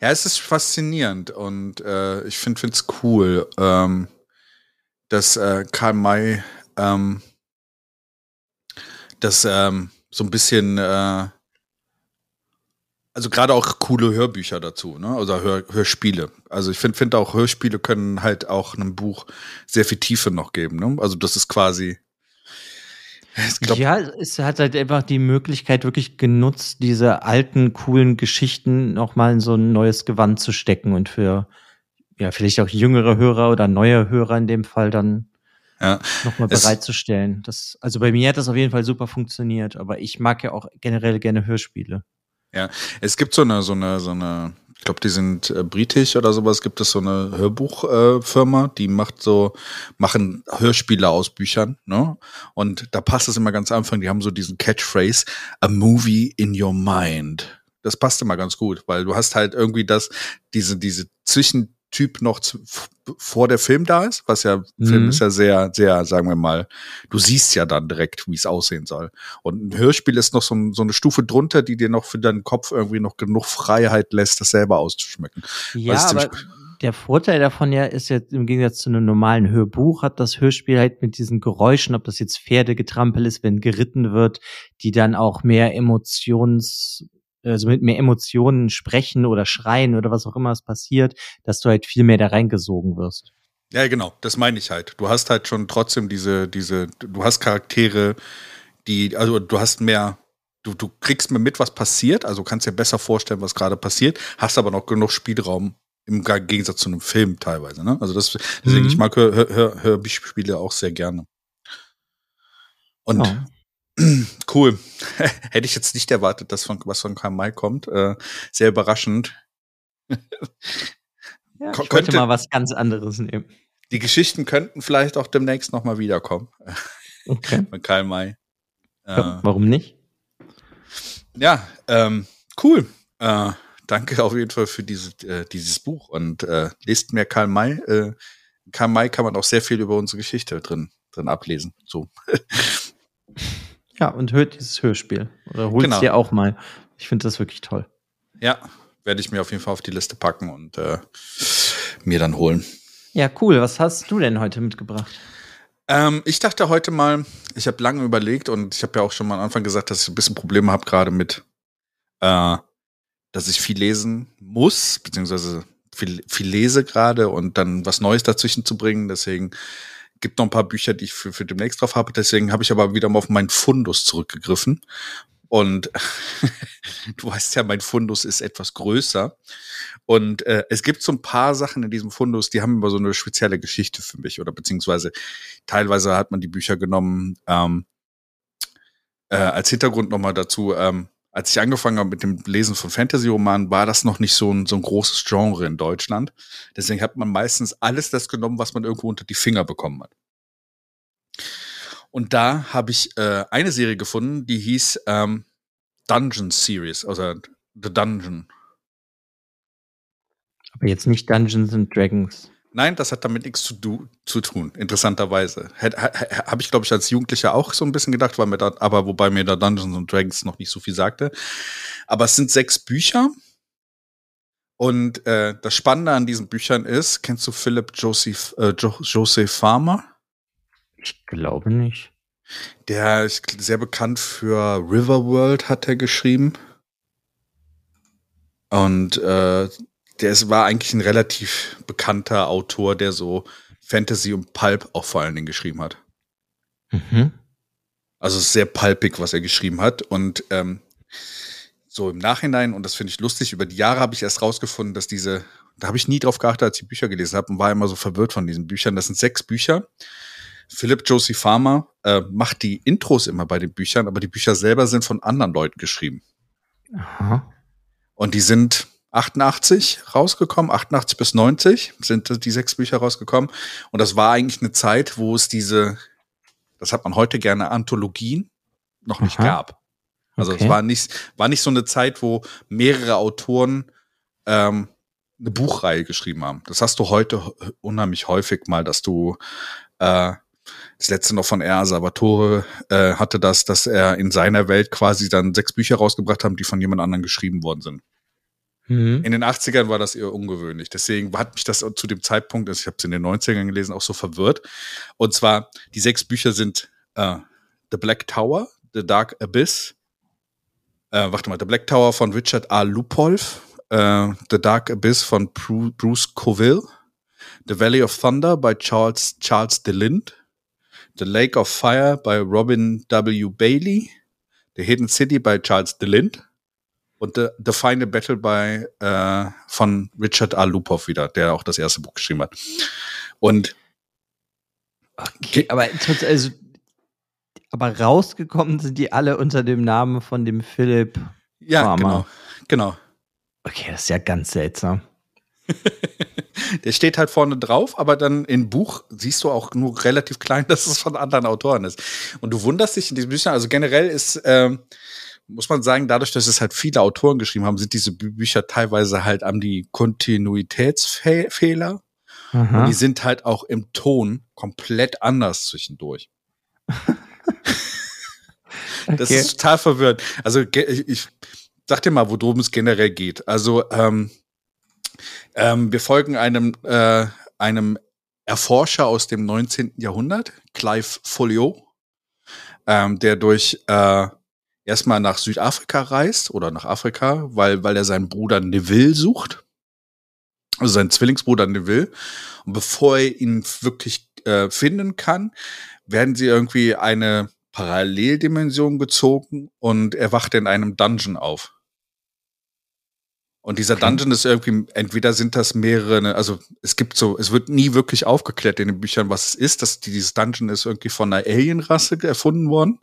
Ja, es ist faszinierend und äh, ich finde es cool. Ähm, dass äh, Karl May ähm, das ähm, so ein bisschen, äh, also gerade auch coole Hörbücher dazu, ne? Also Hör, Hörspiele. Also ich finde find auch Hörspiele können halt auch einem Buch sehr viel Tiefe noch geben. Ne? Also das ist quasi Glaub, ja, es hat halt einfach die Möglichkeit wirklich genutzt, diese alten, coolen Geschichten nochmal in so ein neues Gewand zu stecken und für ja, vielleicht auch jüngere Hörer oder neue Hörer in dem Fall dann Ja. nochmal bereitzustellen. Das, also bei mir hat das auf jeden Fall super funktioniert, aber ich mag ja auch generell gerne Hörspiele. Es gibt so eine, so eine, so eine, ich glaube, die sind äh, britisch oder sowas, gibt es so eine Hörbuchfirma, äh, die macht so, machen Hörspiele aus Büchern, ne? Und da passt es immer ganz am Anfang, die haben so diesen Catchphrase, a movie in your mind. Das passt immer ganz gut, weil du hast halt irgendwie das, diese, diese Zwischentyp noch zu, vor der Film da ist, was ja, Film Mhm. ist ja sehr, sehr, sagen wir mal, du siehst ja dann direkt, wie es aussehen soll. Und ein Hörspiel ist noch so, so eine Stufe drunter, die dir noch für deinen Kopf irgendwie noch genug Freiheit lässt, das selber auszuschmecken. Ja, aber der Vorteil davon ja ist jetzt im Gegensatz zu einem normalen Hörbuch hat das Hörspiel halt mit diesen Geräuschen, ob das jetzt Pferdegetrampel ist, wenn geritten wird, die dann auch mehr Emotions, also mit mehr Emotionen sprechen oder schreien oder was auch immer es passiert, dass du halt viel mehr da reingesogen wirst. Ja, genau, das meine ich halt. Du hast halt schon trotzdem diese, diese, du hast Charaktere, die, also du hast mehr, du, du kriegst mehr mit, was passiert, also kannst dir besser vorstellen, was gerade passiert, hast aber noch genug Spielraum im Gegensatz zu einem Film teilweise, ne? Also das, deswegen, Mhm. ich mag Hör, Hör, Hör, Hörspiele auch sehr gerne. Und Ja. Cool. Hätte ich jetzt nicht erwartet, dass von, was von Karl May kommt. Äh, sehr überraschend. Ja, Ko- ich könnte- mal was ganz anderes nehmen. Die Geschichten könnten vielleicht auch demnächst nochmal wiederkommen. Okay. Von Karl May. Äh, Ja, warum nicht? ja, ähm, cool. Äh, danke auf jeden Fall für diese, äh, dieses Buch und äh, lest mehr Karl May. Äh, Karl May kann man auch sehr viel über unsere Geschichte drin, drin ablesen. So. Ja, und hört dieses Hörspiel. Oder holt es Genau. dir auch mal. Ich finde das wirklich toll. Ja, werde ich mir auf jeden Fall auf die Liste packen und äh, mir dann holen. Ja, cool. Was hast du denn heute mitgebracht? Ähm, ich dachte heute mal, ich habe lange überlegt und ich habe ja auch schon mal am Anfang gesagt, dass ich ein bisschen Probleme habe gerade mit, äh, dass ich viel lesen muss, beziehungsweise viel, viel lese gerade und dann was Neues dazwischen zu bringen. Deswegen gibt noch ein paar Bücher, die ich für, für demnächst drauf habe. Deswegen habe ich aber wieder mal auf meinen Fundus zurückgegriffen. Und du weißt ja, mein Fundus ist etwas größer. Und äh, es gibt so ein paar Sachen in diesem Fundus, die haben immer so eine spezielle Geschichte für mich. Oder beziehungsweise teilweise hat man die Bücher genommen, ähm, äh, als Hintergrund nochmal dazu, ähm, als ich angefangen habe mit dem Lesen von Fantasy-Romanen, war das noch nicht so ein, so ein großes Genre in Deutschland. Deswegen hat man meistens alles das genommen, was man irgendwo unter die Finger bekommen hat. Und da habe ich äh, eine Serie gefunden, die hieß ähm, Dungeon Series, also The Dungeon. Aber jetzt nicht Dungeons and Dragons. Nein, das hat damit nichts zu, du, zu tun, interessanterweise. Habe ich, glaube ich, als Jugendlicher auch so ein bisschen gedacht, weil mir da, aber wobei mir da Dungeons and Dragons noch nicht so viel sagte. Aber es sind sechs Bücher. Und äh, das Spannende an diesen Büchern ist, kennst du Philip Joseph, äh, jo Joseph Farmer? Ich glaube nicht. Der ist sehr bekannt für Riverworld, hat er geschrieben. Und äh, der ist, war eigentlich ein relativ bekannter Autor, der so Fantasy und Pulp auch vor allen Dingen geschrieben hat. Mhm. Also sehr pulpig, was er geschrieben hat. Und ähm, so im Nachhinein, und das finde ich lustig, über die Jahre habe ich erst rausgefunden, dass diese, da habe ich nie drauf geachtet, als ich die Bücher gelesen habe und war immer so verwirrt von diesen Büchern. Das sind sechs Bücher. Philip Josie Farmer äh, macht die Intros immer bei den Büchern, aber die Bücher selber sind von anderen Leuten geschrieben. Aha. Und die sind 88 rausgekommen, 88 bis 90 sind die sechs Bücher rausgekommen. Und das war eigentlich eine Zeit, wo es diese, das hat man heute gerne Anthologien, noch nicht Aha. gab. Also Okay. es war nicht, war nicht so eine Zeit, wo mehrere Autoren ähm, eine Buchreihe geschrieben haben. Das hast du heute unheimlich häufig mal, dass du äh, das letzte noch von R. Salvatore äh, hatte das, dass er in seiner Welt quasi dann sechs Bücher rausgebracht haben, die von jemand anderem geschrieben worden sind. Mhm. In den 80ern war das eher ungewöhnlich. Deswegen hat mich das zu dem Zeitpunkt, also ich habe es in den 90ern gelesen, auch so verwirrt. Und zwar, die sechs Bücher sind äh, The Black Tower, The Dark Abyss, äh, warte mal, The Black Tower von Richard A. Lupolf, äh, The Dark Abyss von Bru Bruce Coville, The Valley of Thunder bei Charles, Charles DeLint, The Lake of Fire bei Robin W. Bailey, The Hidden City bei Charles DeLint und The, The Final Battle bei äh, von Richard A. Lupov wieder, der auch das erste Buch geschrieben hat. Und Okay, aber also, aber rausgekommen sind die alle unter dem Namen von dem Philipp. Ja, Farmer. genau, genau. Okay, das ist ja ganz seltsam. Der steht halt vorne drauf, aber dann im Buch siehst du auch nur relativ klein, dass es von anderen Autoren ist. Und du wunderst dich in diesen Büchern, also generell ist, ähm, muss man sagen, dadurch, dass es halt viele Autoren geschrieben haben, sind diese Bücher teilweise halt an die Kontinuitätsfehler. Und die sind halt auch im Ton komplett anders zwischendurch. das okay. ist total verwirrend. Also ich, ich sag dir mal, worum es generell geht. Also ähm, ähm, wir folgen einem, äh, einem Erforscher aus dem 19. Jahrhundert, Clive Folio, ähm, der durch äh, erstmal nach Südafrika reist oder nach Afrika, weil, weil er seinen Bruder Neville sucht. Also seinen Zwillingsbruder Neville. Und bevor er ihn wirklich äh, finden kann, werden sie irgendwie eine Paralleldimension gezogen und er wacht in einem Dungeon auf. Und dieser. Dungeon ist irgendwie, entweder sind das mehrere, ne, also es gibt so, es wird nie wirklich aufgeklärt in den Büchern, was es ist. dass dieses Dungeon ist irgendwie von einer Alienrasse erfunden worden.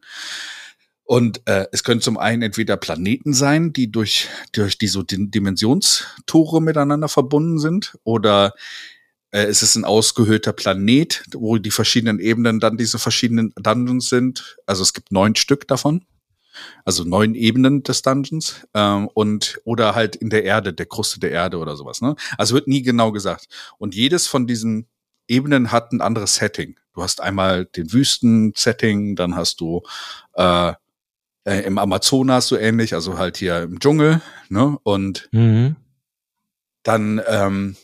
Und äh, es können zum einen entweder Planeten sein, die durch, durch diese Dimensionstore miteinander verbunden sind, oder äh, es ist ein ausgehöhlter Planet, wo die verschiedenen Ebenen dann diese verschiedenen Dungeons sind. Also es gibt neun Stück davon. Also neun Ebenen des Dungeons ähm, und oder halt in der Erde, der Kruste der Erde oder sowas. Ne? Also wird nie genau gesagt. Und jedes von diesen Ebenen hat ein anderes Setting. Du hast einmal den Wüsten-Setting, dann hast du äh, äh, im Amazonas so ähnlich, also halt hier im Dschungel, ne? Und mhm. dann ähm,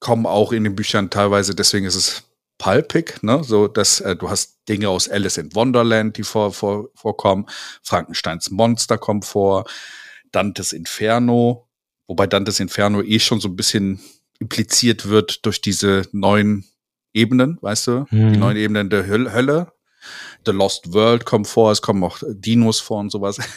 kommen auch in den Büchern teilweise, deswegen ist es pulpig, ne? So, dass äh, du hast Dinge aus Alice in Wonderland, die vor, vor, vorkommen. Frankensteins Monster kommt vor. Dantes Inferno, wobei Dantes Inferno eh schon so ein bisschen impliziert wird durch diese neuen Ebenen, weißt du? Mhm. Die neuen Ebenen der Hölle. The Lost World kommt vor, es kommen auch Dinos vor und sowas.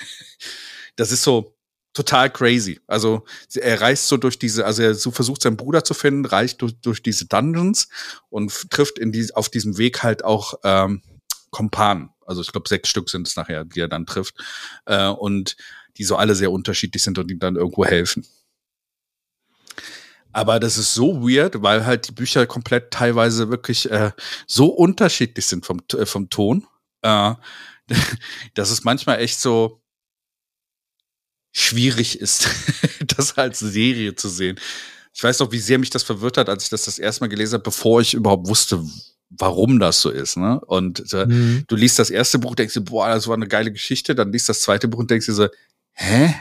Das ist so, total crazy. Also er reist so durch diese, also er so versucht seinen Bruder zu finden, reicht durch, durch diese Dungeons und trifft in die, auf diesem Weg halt auch ähm, Kompanen. Also ich glaube sechs Stück sind es nachher, die er dann trifft äh, und die so alle sehr unterschiedlich sind und ihm dann irgendwo helfen. Aber das ist so weird, weil halt die Bücher komplett teilweise wirklich äh, so unterschiedlich sind vom, äh, vom Ton. Äh, das ist manchmal echt so, schwierig ist, das als Serie zu sehen. Ich weiß noch, wie sehr mich das verwirrt hat, als ich das das erste Mal gelesen habe, bevor ich überhaupt wusste, warum das so ist. Ne? Und äh, mhm. du liest das erste Buch, denkst du, boah, das war eine geile Geschichte. Dann liest das zweite Buch und denkst dir so, hä?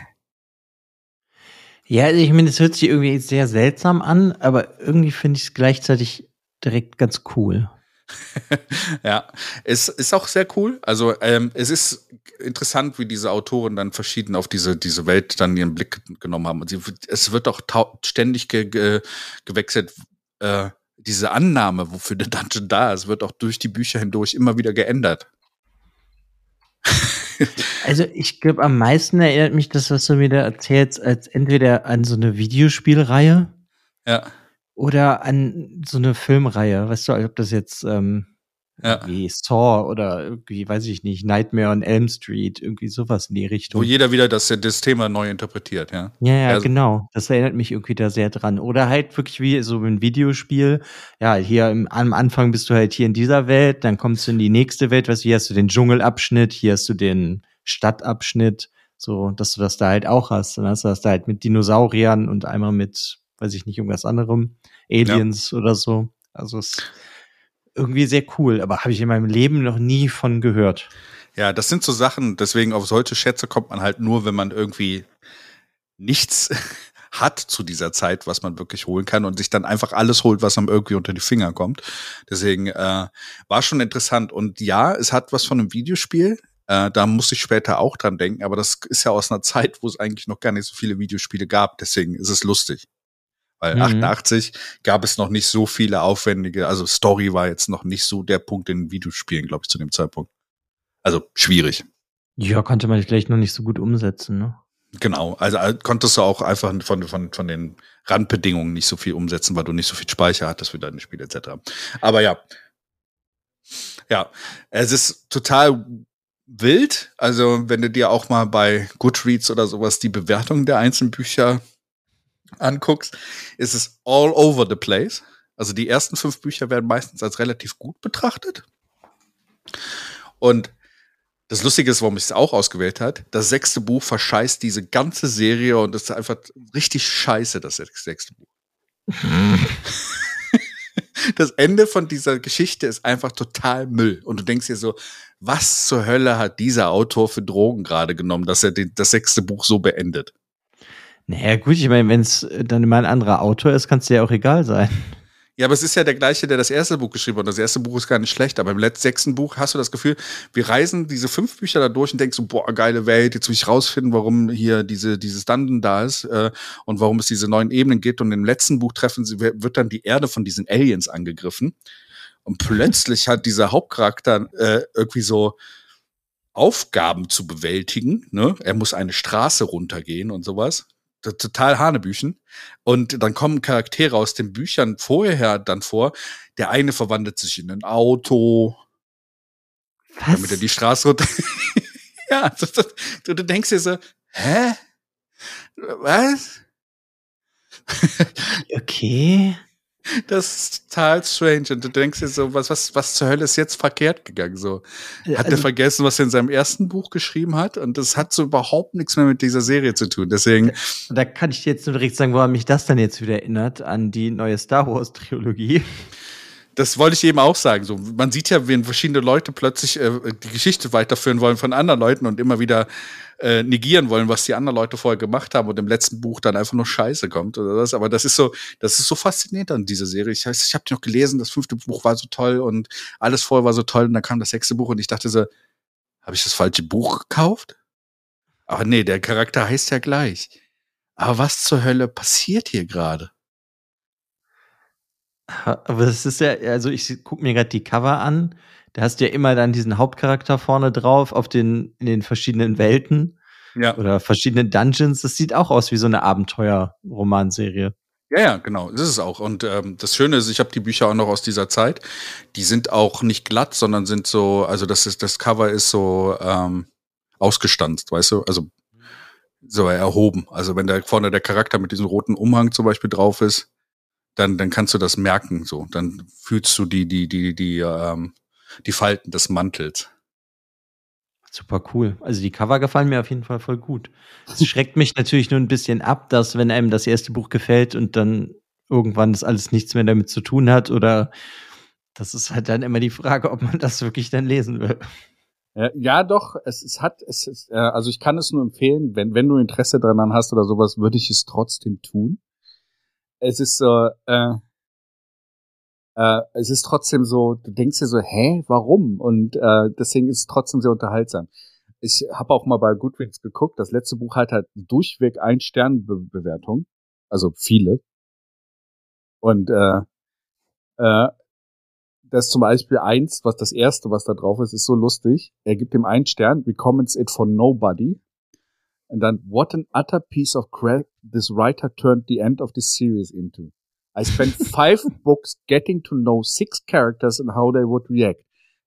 Ja, ich meine, es hört sich irgendwie sehr seltsam an, aber irgendwie finde ich es gleichzeitig direkt ganz cool. ja, es ist auch sehr cool. Also ähm, es ist interessant, wie diese Autoren dann verschieden auf diese, diese Welt dann ihren Blick genommen haben. Und sie, es wird auch ständig ge ge gewechselt. Äh, diese Annahme, wofür der Dungeon da ist, wird auch durch die Bücher hindurch immer wieder geändert. also ich glaube, am meisten erinnert mich das, was du mir da erzählst, als entweder an so eine Videospielreihe. Ja oder an so eine Filmreihe, weißt du, ob das jetzt ähm, ja. wie Saw oder irgendwie, weiß ich nicht, Nightmare on Elm Street, irgendwie sowas in die Richtung. Wo jeder wieder das, das Thema neu interpretiert, ja. Ja, ja, also, genau. Das erinnert mich irgendwie da sehr dran. Oder halt wirklich wie so ein Videospiel. Ja, hier im, am Anfang bist du halt hier in dieser Welt, dann kommst du in die nächste Welt, weißt du, hier hast du den Dschungelabschnitt, hier hast du den Stadtabschnitt, so, dass du das da halt auch hast. Dann hast du das da halt mit Dinosauriern und einmal mit weiß ich nicht, irgendwas anderem, Aliens ja. oder so. Also es irgendwie sehr cool, aber habe ich in meinem Leben noch nie von gehört. Ja, das sind so Sachen, deswegen auf solche Schätze kommt man halt nur, wenn man irgendwie nichts hat zu dieser Zeit, was man wirklich holen kann und sich dann einfach alles holt, was einem irgendwie unter die Finger kommt. Deswegen äh, war schon interessant. Und ja, es hat was von einem Videospiel. Äh, da muss ich später auch dran denken, aber das ist ja aus einer Zeit, wo es eigentlich noch gar nicht so viele Videospiele gab. Deswegen ist es lustig. Weil mhm. 88 gab es noch nicht so viele aufwendige, also Story war jetzt noch nicht so der Punkt in Videospielen, glaube ich, zu dem Zeitpunkt. Also schwierig. Ja, konnte man vielleicht noch nicht so gut umsetzen, ne? Genau, also äh, konntest du auch einfach von, von, von den Randbedingungen nicht so viel umsetzen, weil du nicht so viel Speicher hattest für deine Spiele etc. Aber ja. Ja, es ist total wild. Also, wenn du dir auch mal bei Goodreads oder sowas die Bewertung der einzelnen Bücher anguckst, ist es all over the place. Also, die ersten fünf Bücher werden meistens als relativ gut betrachtet. Und das Lustige ist, warum ich es auch ausgewählt hat, das sechste Buch verscheißt diese ganze Serie und ist einfach richtig scheiße, das sechste Buch. das Ende von dieser Geschichte ist einfach total Müll. Und du denkst dir so, was zur Hölle hat dieser Autor für Drogen gerade genommen, dass er das sechste Buch so beendet? Naja, gut, ich meine, wenn es dann immer ein anderer Autor ist, kann es dir ja auch egal sein. Ja, aber es ist ja der gleiche, der das erste Buch geschrieben hat. Das erste Buch ist gar nicht schlecht, aber im letzten sechsten Buch hast du das Gefühl, wir reisen diese fünf Bücher da durch und denkst so, boah, geile Welt, jetzt will ich rausfinden, warum hier diese, dieses Dungeon da ist äh, und warum es diese neuen Ebenen gibt. Und im letzten Buch treffen sie, wird dann die Erde von diesen Aliens angegriffen. Und plötzlich hat dieser Hauptcharakter äh, irgendwie so Aufgaben zu bewältigen. Ne? Er muss eine Straße runtergehen und sowas total Hanebüchen. Und dann kommen Charaktere aus den Büchern vorher dann vor. Der eine verwandelt sich in ein Auto, Was? damit er die Straße runter. ja, das, das, du, du denkst dir so, hä? Was? okay. Das ist total strange. Und du denkst dir so, was, was, was zur Hölle ist jetzt verkehrt gegangen? So, hat also, er vergessen, was er in seinem ersten Buch geschrieben hat? Und das hat so überhaupt nichts mehr mit dieser Serie zu tun. Deswegen. Da kann ich dir jetzt nur direkt sagen, woran mich das dann jetzt wieder erinnert, an die neue Star Wars Trilogie das wollte ich eben auch sagen. So, man sieht ja, wenn verschiedene Leute plötzlich äh, die Geschichte weiterführen wollen von anderen Leuten und immer wieder äh, negieren wollen, was die anderen Leute vorher gemacht haben und im letzten Buch dann einfach nur Scheiße kommt oder das. Aber das ist so, das ist so faszinierend an dieser Serie. Ich, ich habe die noch gelesen, das fünfte Buch war so toll und alles vorher war so toll und dann kam das sechste Buch und ich dachte so, habe ich das falsche Buch gekauft? Aber nee, der Charakter heißt ja gleich. Aber was zur Hölle passiert hier gerade? Aber es ist ja, also ich gucke mir gerade die Cover an. Da hast du ja immer dann diesen Hauptcharakter vorne drauf auf den, in den verschiedenen Welten. Ja. Oder verschiedenen Dungeons. Das sieht auch aus wie so eine Abenteuer-Romanserie. Ja, ja, genau, das ist es auch. Und ähm, das Schöne ist, ich habe die Bücher auch noch aus dieser Zeit. Die sind auch nicht glatt, sondern sind so, also das ist, das Cover ist so ähm, ausgestanzt, weißt du? Also so erhoben. Also wenn da vorne der Charakter mit diesem roten Umhang zum Beispiel drauf ist, dann, dann kannst du das merken, so. Dann fühlst du die, die, die, die, ähm, die Falten des Mantels. Super cool. Also die Cover gefallen mir auf jeden Fall voll gut. Es schreckt mich natürlich nur ein bisschen ab, dass wenn einem das erste Buch gefällt und dann irgendwann das alles nichts mehr damit zu tun hat oder das ist halt dann immer die Frage, ob man das wirklich dann lesen will. Ja, doch, es, es hat, es ist, äh, also ich kann es nur empfehlen, wenn, wenn du Interesse daran hast oder sowas, würde ich es trotzdem tun es ist so, äh, äh, es ist trotzdem so, du denkst dir so, hä, warum? Und äh, deswegen ist es trotzdem sehr unterhaltsam. Ich habe auch mal bei Goodreads geguckt, das letzte Buch hat halt durchweg ein Stern Be Bewertung, also viele. Und äh, äh, das zum Beispiel eins, was das erste, was da drauf ist, ist so lustig. Er gibt ihm einen Stern, recommends it for nobody. And then what an utter piece of crap this writer turned the end of this series into. I spent five books getting to know six characters and how they would react.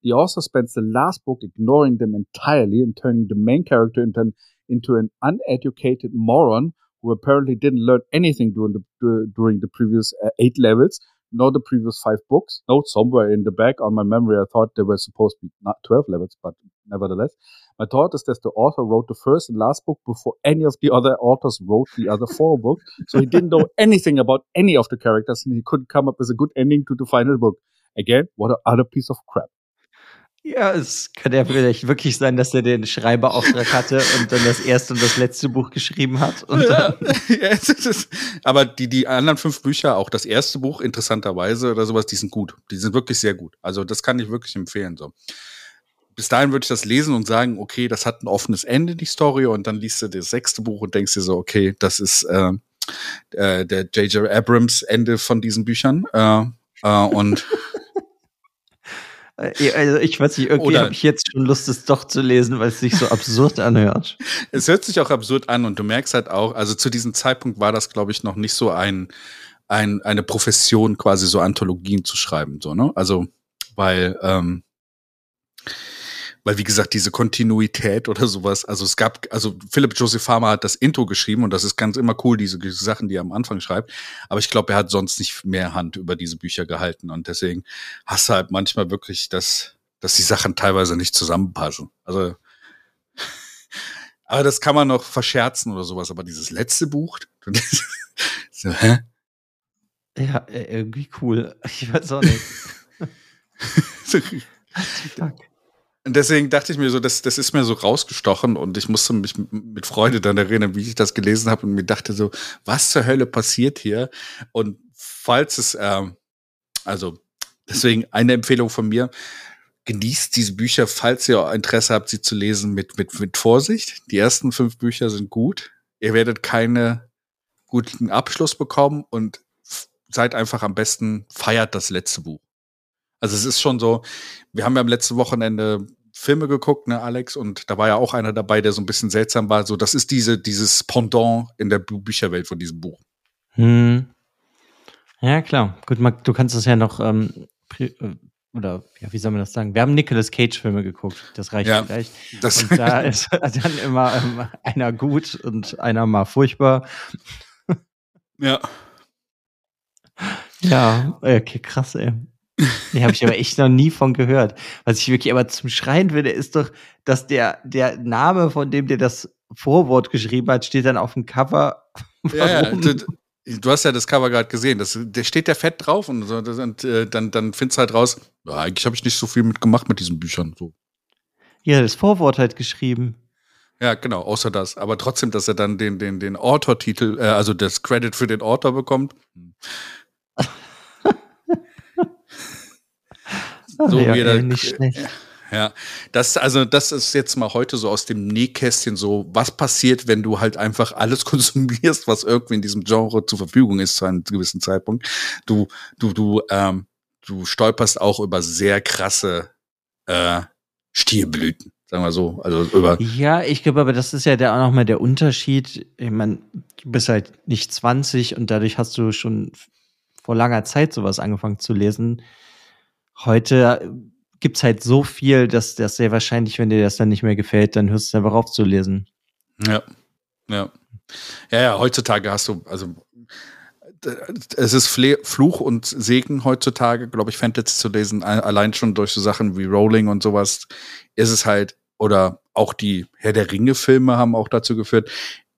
The author spends the last book ignoring them entirely and turning the main character into an, into an uneducated moron who apparently didn't learn anything during the during the previous uh, eight levels, nor the previous five books. Note somewhere in the back on my memory, I thought there were supposed to be not twelve levels, but nevertheless. My thought is that the author wrote the first and last book before any of the other authors wrote the other four books. So he didn't know anything about any of the characters and he couldn't come up with a good ending to the final book. Again, what a other piece of crap. Ja, es kann ja vielleicht wirklich sein, dass er den Schreiberauftrag hatte und dann das erste und das letzte Buch geschrieben hat. Ja, ja, aber die, die anderen fünf Bücher, auch das erste Buch, interessanterweise oder sowas, die sind gut. Die sind wirklich sehr gut. Also das kann ich wirklich empfehlen. So bis dahin würde ich das lesen und sagen, okay, das hat ein offenes Ende, die Story, und dann liest du das sechste Buch und denkst dir so, okay, das ist äh, äh, der J.J. Abrams Ende von diesen Büchern. Äh, äh, und also ich weiß nicht, irgendwie habe ich jetzt schon Lust, es doch zu lesen, weil es sich so absurd anhört. Es hört sich auch absurd an und du merkst halt auch, also zu diesem Zeitpunkt war das, glaube ich, noch nicht so ein, ein eine Profession, quasi so Anthologien zu schreiben, so ne? Also weil ähm, weil wie gesagt, diese Kontinuität oder sowas, also es gab, also Philip Joseph Farmer hat das Intro geschrieben und das ist ganz immer cool, diese Sachen, die er am Anfang schreibt. Aber ich glaube, er hat sonst nicht mehr Hand über diese Bücher gehalten und deswegen hast du halt manchmal wirklich das, dass die Sachen teilweise nicht zusammenpassen. Also, aber das kann man noch verscherzen oder sowas. Aber dieses letzte Buch, so, hä? Ja, äh, irgendwie cool. Ich weiß auch nicht. Fuck. Und deswegen dachte ich mir so, das, das ist mir so rausgestochen und ich musste mich mit Freude dann erinnern, wie ich das gelesen habe und mir dachte so, was zur Hölle passiert hier? Und falls es, ähm, also deswegen eine Empfehlung von mir, genießt diese Bücher, falls ihr Interesse habt, sie zu lesen, mit, mit, mit Vorsicht. Die ersten fünf Bücher sind gut. Ihr werdet keine guten Abschluss bekommen und seid einfach am besten, feiert das letzte Buch. Also es ist schon so, wir haben ja am letzten Wochenende Filme geguckt, ne, Alex, und da war ja auch einer dabei, der so ein bisschen seltsam war. So, das ist diese, dieses Pendant in der Bücherwelt von diesem Buch. Hm. Ja, klar. Gut, du kannst es ja noch, ähm, äh, oder ja, wie soll man das sagen? Wir haben Nicolas Cage-Filme geguckt, das reicht ja, vielleicht. Das und da ist dann immer ähm, einer gut und einer mal furchtbar. Ja. Ja, okay, krass, ey. Nee, habe ich aber echt noch nie von gehört. Was ich wirklich aber zum Schreien finde, ist doch, dass der, der Name, von dem der das Vorwort geschrieben hat, steht dann auf dem Cover. Ja, ja du, du, hast ja das Cover gerade gesehen. Das, der steht der fett drauf und, so, und äh, dann, dann findest du halt raus, ja, eigentlich habe ich nicht so viel mitgemacht mit diesen Büchern. So. Ja, das Vorwort halt geschrieben. Ja, genau, außer das. Aber trotzdem, dass er dann den, den, den Autor-Titel, äh, also das Credit für den Autor bekommt. So ja, wie er, nicht schlecht. Ja, das, also, das ist jetzt mal heute so aus dem Nähkästchen so, was passiert, wenn du halt einfach alles konsumierst, was irgendwie in diesem Genre zur Verfügung ist zu einem gewissen Zeitpunkt. Du, du, du, ähm, du stolperst auch über sehr krasse äh, Stierblüten, sagen wir so. Also über. Ja, ich glaube, aber das ist ja der auch nochmal der Unterschied. Ich meine, du bist halt nicht 20 und dadurch hast du schon vor langer Zeit sowas angefangen zu lesen heute gibt's halt so viel, dass das sehr wahrscheinlich, wenn dir das dann nicht mehr gefällt, dann hörst du es einfach aufzulesen. Ja. Ja. Ja, ja, heutzutage hast du, also es ist Fluch und Segen heutzutage, glaube ich, Fantasy zu lesen, allein schon durch so Sachen wie Rolling und sowas, ist es halt, oder auch die Herr der Ringe-Filme haben auch dazu geführt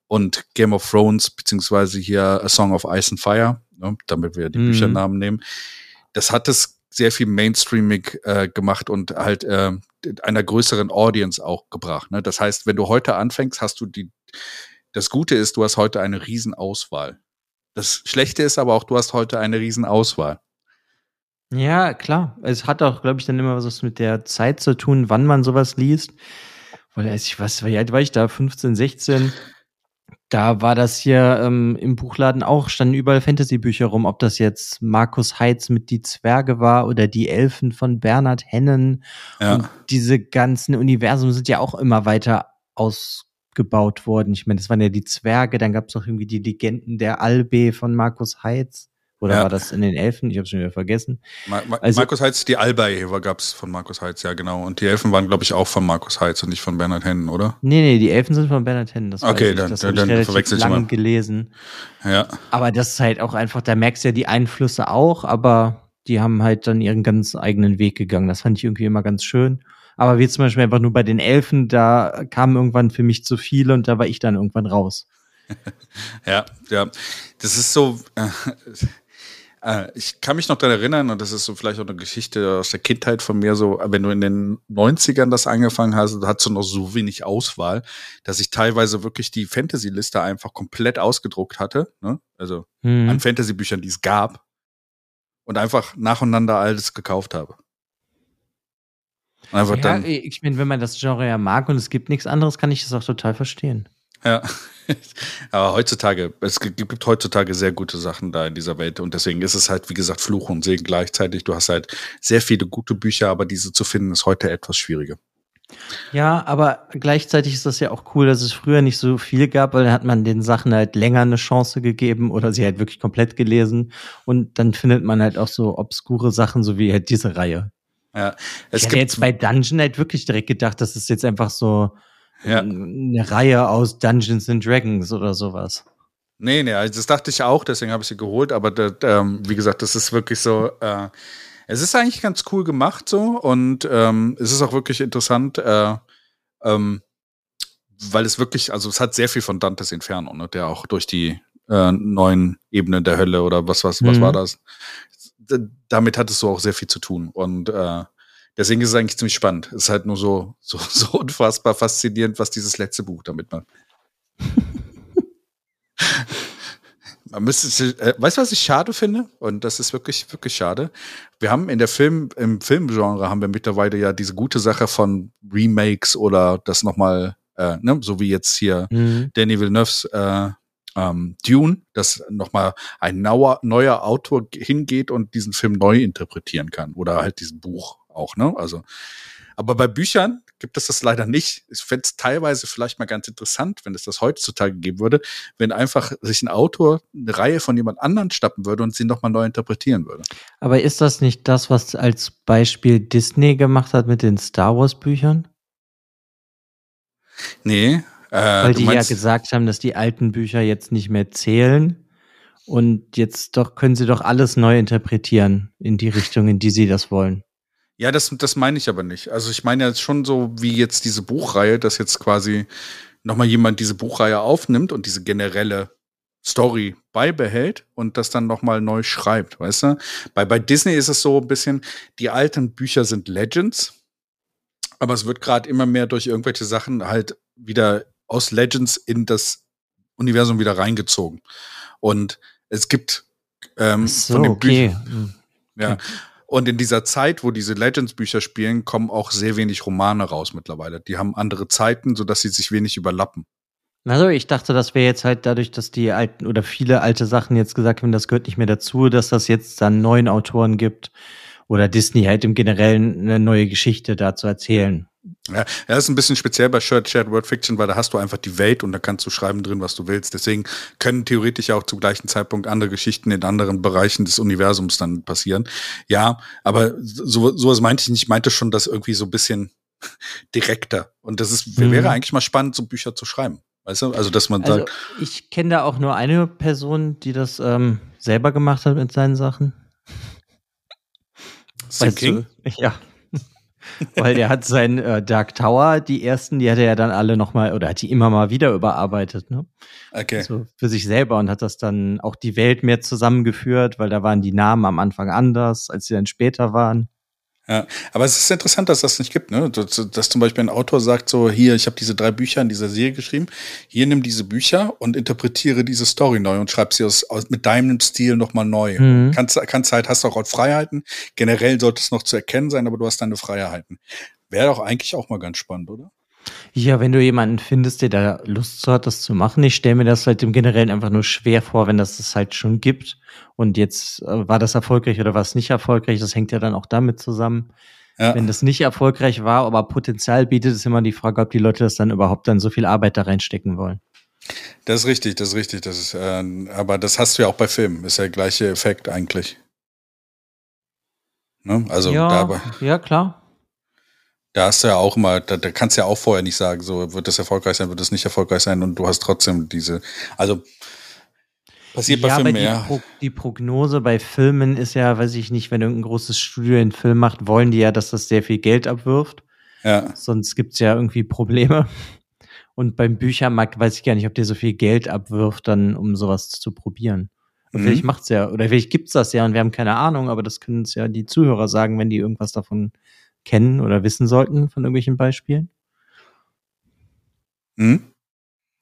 und Game of Thrones, beziehungsweise hier A Song of Ice and Fire, ne, damit wir die mhm. Büchernamen nehmen. Das hat es sehr viel Mainstreaming äh, gemacht und halt äh, einer größeren Audience auch gebracht. Ne? Das heißt, wenn du heute anfängst, hast du die. Das Gute ist, du hast heute eine Riesenauswahl. Das Schlechte ist aber auch, du hast heute eine Riesenauswahl. Ja, klar. Es hat auch, glaube ich, dann immer was mit der Zeit zu tun, wann man sowas liest. Weil ich was, wie alt war ich da? 15, 16? Da war das hier ähm, im Buchladen auch, standen überall Fantasy-Bücher rum, ob das jetzt Markus Heitz mit Die Zwerge war oder Die Elfen von Bernhard Hennen. Ja. Und diese ganzen Universen sind ja auch immer weiter ausgebaut worden. Ich meine, das waren ja die Zwerge, dann gab es auch irgendwie die Legenden der Albe von Markus Heitz. Oder ja. war das in den Elfen? Ich habe schon wieder vergessen. Ma Ma also, Markus Heitz, die Alba-Heber gab es von Markus Heitz, ja genau. Und die Elfen waren, glaube ich, auch von Markus Heitz und nicht von Bernhard Hennen, oder? Nee, nee, die Elfen sind von Bernhard Hennen. Das okay, dann, das dann, dann verwechselt ich lang gelesen. Ja. Aber das ist halt auch einfach, da merkst du ja die Einflüsse auch, aber die haben halt dann ihren ganz eigenen Weg gegangen. Das fand ich irgendwie immer ganz schön. Aber wie zum Beispiel einfach nur bei den Elfen, da kamen irgendwann für mich zu viele und da war ich dann irgendwann raus. ja, ja. Das ist so. Äh, ich kann mich noch daran erinnern, und das ist so vielleicht auch eine Geschichte aus der Kindheit von mir, so, wenn du in den 90ern das angefangen hast, hattest du noch so wenig Auswahl, dass ich teilweise wirklich die Fantasy-Liste einfach komplett ausgedruckt hatte, ne? also mhm. an Fantasy-Büchern, die es gab, und einfach nacheinander alles gekauft habe. Einfach ja, dann, ich meine, wenn man das Genre ja mag und es gibt nichts anderes, kann ich das auch total verstehen. Ja, aber heutzutage, es gibt heutzutage sehr gute Sachen da in dieser Welt und deswegen ist es halt, wie gesagt, Fluch und Segen gleichzeitig. Du hast halt sehr viele gute Bücher, aber diese zu finden ist heute etwas schwieriger. Ja, aber gleichzeitig ist das ja auch cool, dass es früher nicht so viel gab, weil dann hat man den Sachen halt länger eine Chance gegeben oder sie halt wirklich komplett gelesen und dann findet man halt auch so obskure Sachen, so wie halt diese Reihe. Ja, ich hätte jetzt bei Dungeon halt wirklich direkt gedacht, das ist jetzt einfach so ja. eine Reihe aus Dungeons and Dragons oder sowas. Nee, nee, also das dachte ich auch, deswegen habe ich sie geholt, aber das, ähm, wie gesagt, das ist wirklich so, äh, es ist eigentlich ganz cool gemacht so und ähm, es ist auch wirklich interessant, äh, ähm, weil es wirklich, also es hat sehr viel von Dantes Inferno, ne, der auch durch die äh, neuen Ebenen der Hölle oder was, was, was mhm. war das? damit hat es so auch sehr viel zu tun. Und äh, deswegen ist es eigentlich ziemlich spannend. Es ist halt nur so, so, so unfassbar faszinierend, was dieses letzte Buch damit macht. Man müsste, äh, weißt du, was ich schade finde? Und das ist wirklich, wirklich schade. Wir haben in der Film, im Filmgenre haben wir mittlerweile ja diese gute Sache von Remakes oder das nochmal, äh, ne, so wie jetzt hier mhm. Danny Villeneuve's äh, ähm, Dune, dass nochmal ein neuer, neuer Autor hingeht und diesen Film neu interpretieren kann. Oder halt diesen Buch auch, ne? Also, aber bei Büchern gibt es das leider nicht. Ich fände es teilweise vielleicht mal ganz interessant, wenn es das heutzutage geben würde, wenn einfach sich ein Autor eine Reihe von jemand anderen stappen würde und sie nochmal neu interpretieren würde. Aber ist das nicht das, was als Beispiel Disney gemacht hat mit den Star Wars Büchern? Nee, äh, Weil die ja gesagt haben, dass die alten Bücher jetzt nicht mehr zählen. Und jetzt doch können sie doch alles neu interpretieren in die Richtung, in die sie das wollen. Ja, das, das meine ich aber nicht. Also ich meine ja schon so wie jetzt diese Buchreihe, dass jetzt quasi nochmal jemand diese Buchreihe aufnimmt und diese generelle Story beibehält und das dann nochmal neu schreibt, weißt du? Bei, bei Disney ist es so ein bisschen, die alten Bücher sind Legends, aber es wird gerade immer mehr durch irgendwelche Sachen halt wieder aus Legends in das Universum wieder reingezogen. Und es gibt ähm, so, von den okay. Büchern. Hm. Ja. Und in dieser Zeit, wo diese Legends-Bücher spielen, kommen auch sehr wenig Romane raus mittlerweile. Die haben andere Zeiten, sodass sie sich wenig überlappen. Also ich dachte, das wäre jetzt halt dadurch, dass die alten oder viele alte Sachen jetzt gesagt haben, das gehört nicht mehr dazu, dass das jetzt dann neuen Autoren gibt oder Disney halt im Generellen eine neue Geschichte da zu erzählen. Ja, das ist ein bisschen speziell bei Shared, Shared Word Fiction, weil da hast du einfach die Welt und da kannst du schreiben drin, was du willst. Deswegen können theoretisch auch zum gleichen Zeitpunkt andere Geschichten in anderen Bereichen des Universums dann passieren. Ja, aber so, sowas meinte ich nicht. Ich meinte schon, dass irgendwie so ein bisschen direkter. Und das ist, mhm. wäre eigentlich mal spannend, so Bücher zu schreiben. Weißt du? Also, dass man also, sagt. Ich kenne da auch nur eine Person, die das ähm, selber gemacht hat mit seinen Sachen. Sam King? Du? Ja. Weil der hat sein äh, Dark Tower, die ersten, die hat er ja dann alle nochmal oder hat die immer mal wieder überarbeitet, ne? Okay. Also für sich selber und hat das dann auch die Welt mehr zusammengeführt, weil da waren die Namen am Anfang anders, als sie dann später waren. Ja, aber es ist interessant, dass das nicht gibt, ne? Dass, dass zum Beispiel ein Autor sagt so, hier, ich habe diese drei Bücher in dieser Serie geschrieben, hier nimm diese Bücher und interpretiere diese Story neu und schreib sie aus, aus mit deinem Stil nochmal neu. Mhm. Kannst, kannst halt, hast auch Freiheiten. Generell sollte es noch zu erkennen sein, aber du hast deine Freiheiten. Wäre doch eigentlich auch mal ganz spannend, oder? Ja, wenn du jemanden findest, der da Lust zu hat, das zu machen. Ich stelle mir das halt im Generellen einfach nur schwer vor, wenn das es halt schon gibt. Und jetzt äh, war das erfolgreich oder war es nicht erfolgreich. Das hängt ja dann auch damit zusammen. Ja. Wenn das nicht erfolgreich war, aber Potenzial bietet, ist immer die Frage, ob die Leute das dann überhaupt dann so viel Arbeit da reinstecken wollen. Das ist richtig, das ist richtig. Das ist, äh, aber das hast du ja auch bei Filmen. Ist ja der gleiche Effekt eigentlich. Ne? Also ja, dabei. Ja, klar. Da hast du ja auch immer, da, da kannst du ja auch vorher nicht sagen, so wird das erfolgreich sein, wird das nicht erfolgreich sein und du hast trotzdem diese, also passiert ja, bei Filmen. Die, Pro die Prognose bei Filmen ist ja, weiß ich nicht, wenn irgendein großes Studio einen Film macht, wollen die ja, dass das sehr viel Geld abwirft. Ja. Sonst gibt's ja irgendwie Probleme. Und beim Büchermarkt weiß ich gar nicht, ob der so viel Geld abwirft, dann um sowas zu probieren. Und mhm. vielleicht macht's ja, oder vielleicht gibt's das ja und wir haben keine Ahnung, aber das können uns ja die Zuhörer sagen, wenn die irgendwas davon kennen oder wissen sollten von irgendwelchen Beispielen? Hm?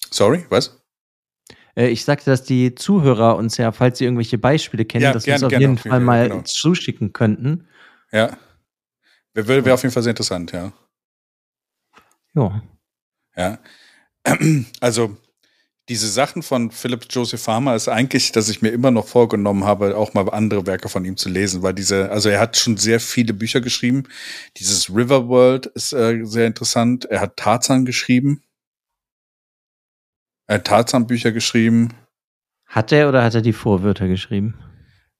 Sorry, was? Äh, ich sagte, dass die Zuhörer uns ja, falls sie irgendwelche Beispiele kennen, ja, dass wir uns auf jeden Fall mal genau. zuschicken könnten. Ja. Wäre wär auf jeden Fall sehr interessant, ja. Ja. Ja. Also, diese Sachen von Philip Joseph Farmer ist eigentlich, dass ich mir immer noch vorgenommen habe, auch mal andere Werke von ihm zu lesen, weil diese, also er hat schon sehr viele Bücher geschrieben. Dieses Riverworld ist äh, sehr interessant. Er hat Tarzan geschrieben. Er hat Tarzan-Bücher geschrieben. Hat er oder hat er die Vorwörter geschrieben?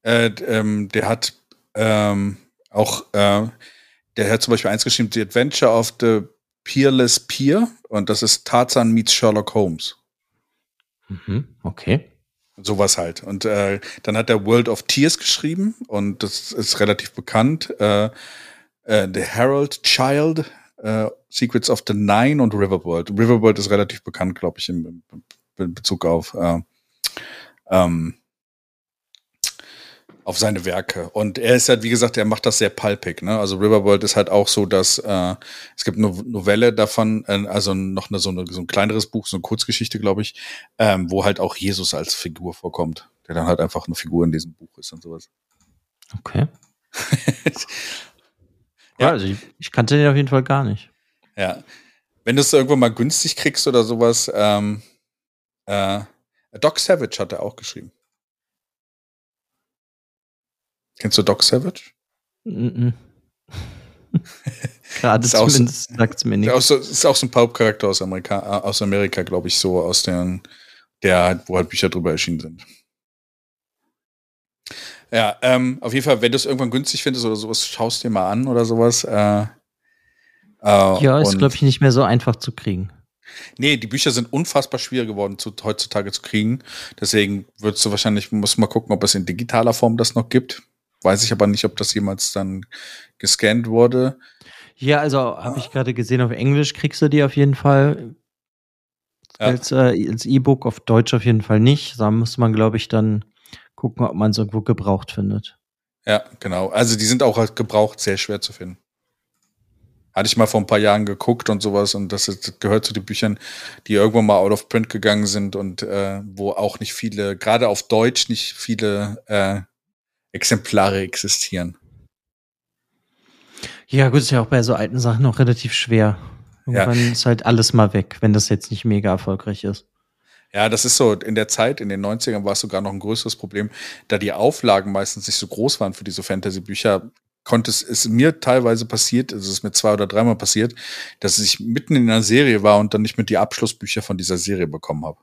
Äh, ähm, der hat ähm, auch, äh, der hat zum Beispiel eins geschrieben, The Adventure of the Peerless Peer. Und das ist Tarzan meets Sherlock Holmes. Mhm, okay. Sowas halt. Und äh, dann hat er World of Tears geschrieben und das ist relativ bekannt. Äh, äh, The Herald Child, äh, Secrets of the Nine und Riverworld. Riverworld ist relativ bekannt, glaube ich, in, in, Bezug auf äh, ähm, auf seine Werke. Und er ist halt, wie gesagt, er macht das sehr palpig. Ne? Also Riverworld ist halt auch so, dass äh, es gibt eine Novelle davon, äh, also noch eine, so, eine, so ein kleineres Buch, so eine Kurzgeschichte, glaube ich, ähm, wo halt auch Jesus als Figur vorkommt, der dann halt einfach eine Figur in diesem Buch ist und sowas. Okay. ja, also ich, ich, kannte den auf jeden Fall gar nicht. Ja. Wenn du es irgendwann mal günstig kriegst oder sowas, ähm, äh, Doc Savage hat er auch geschrieben. Kennst du Doc Savage? Mm. Gerade zumindest so, sagt es mir nichts. Ist, ist auch so ein Pulp-Charakter aus Amerika, äh, aus Amerika, glaube ich, so aus den, der, wo halt Bücher drüber erschienen sind. Ja, ähm, auf jeden Fall, wenn du es irgendwann günstig findest oder sowas, schaust dir mal an oder sowas. Äh, äh, ja, ist, glaube ich, nicht mehr so einfach zu kriegen. Nee, die Bücher sind unfassbar schwer geworden, zu, heutzutage zu kriegen. Deswegen würdest du wahrscheinlich, musst mal gucken, ob es in digitaler Form das noch gibt. Weiß ich aber nicht, ob das jemals dann gescannt wurde. Ja, also habe ich gerade gesehen, auf Englisch kriegst du die auf jeden Fall. Ja. Als äh, E-Book, auf Deutsch auf jeden Fall nicht. Da muss man, glaube ich, dann gucken, ob man es irgendwo gebraucht findet. Ja, genau. Also die sind auch halt gebraucht sehr schwer zu finden. Hatte ich mal vor ein paar Jahren geguckt und sowas und das, ist, gehört zu den Büchern, die irgendwann mal out of print gegangen sind und äh, wo auch nicht viele, gerade auf Deutsch nicht viele äh, Exemplare existieren. Ja, gut, ist ja auch bei so alten Sachen noch relativ schwer. Irgendwann ja. ist halt alles mal weg, wenn das jetzt nicht mega erfolgreich ist. Ja, das ist so, in der Zeit, in den 90ern war es sogar noch ein größeres Problem, da die Auflagen meistens nicht so groß waren für diese Fantasy-Bücher, konnte es, ist mir teilweise passiert, es ist mir zwei oder dreimal passiert, dass ich mitten in einer Serie war und dann nicht mit die Abschlussbücher von dieser Serie bekommen habe.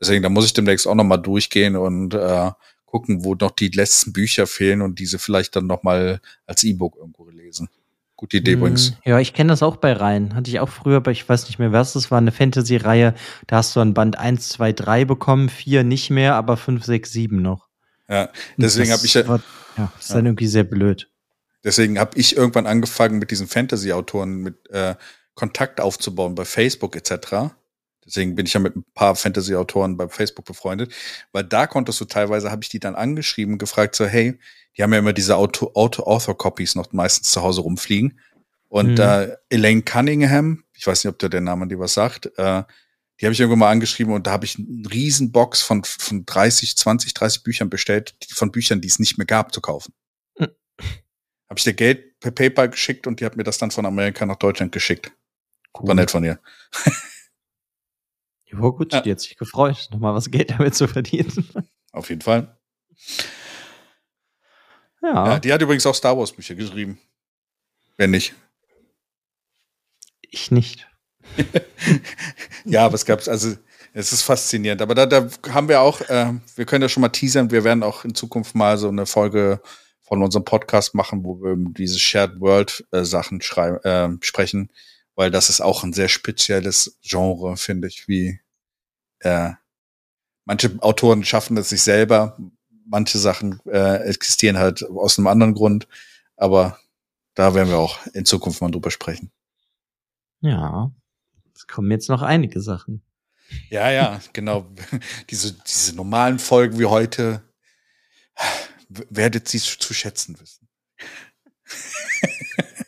Deswegen, da muss ich demnächst auch nochmal durchgehen und äh, gucken, wo noch die letzten Bücher fehlen und diese vielleicht dann noch mal als E-Book irgendwo lesen. Gute Idee hm, übrigens. Ja, ich kenne das auch bei Reihen. Hatte ich auch früher, aber ich weiß nicht mehr, was das war, eine Fantasy-Reihe. Da hast du an Band 1, 2, 3 bekommen, 4 nicht mehr, aber 5, 6, 7 noch. Ja, deswegen habe ich ja. War, ja, ist ja. dann irgendwie sehr blöd. Deswegen habe ich irgendwann angefangen, mit diesen Fantasy-Autoren mit äh, Kontakt aufzubauen bei Facebook etc. Deswegen bin ich ja mit ein paar Fantasy-Autoren bei Facebook befreundet, weil da konntest du teilweise, habe ich die dann angeschrieben, gefragt so, hey, die haben ja immer diese Auto-Author-Copies noch meistens zu Hause rumfliegen. Und mhm. äh, Elaine Cunningham, ich weiß nicht, ob der der Name dir was sagt, äh, die habe ich irgendwann mal angeschrieben und da habe ich eine riesen Box von, von 30, 20, 30 Büchern bestellt, von Büchern, die es nicht mehr gab, zu kaufen. Mhm. Habe ich dir Geld per PayPal geschickt und die hat mir das dann von Amerika nach Deutschland geschickt. Cool. War nett von ihr. Ja, gut, ja. die hat sich gefreut, nochmal was Geld damit zu verdienen. Auf jeden Fall. Ja. ja. Die hat übrigens auch Star Wars Bücher geschrieben. Wenn nicht. Ich nicht. ja, aber es gab also es ist faszinierend. Aber da, da haben wir auch, äh, wir können ja schon mal teasern, wir werden auch in Zukunft mal so eine Folge von unserem Podcast machen, wo wir diese Shared World äh, Sachen äh, sprechen, weil das ist auch ein sehr spezielles Genre, finde ich, wie äh, manche Autoren schaffen es sich selber, manche Sachen äh, existieren halt aus einem anderen Grund, aber da werden wir auch in Zukunft mal drüber sprechen. Ja, es kommen jetzt noch einige Sachen. Ja, ja, genau. diese, diese normalen Folgen wie heute werdet ihr zu schätzen wissen.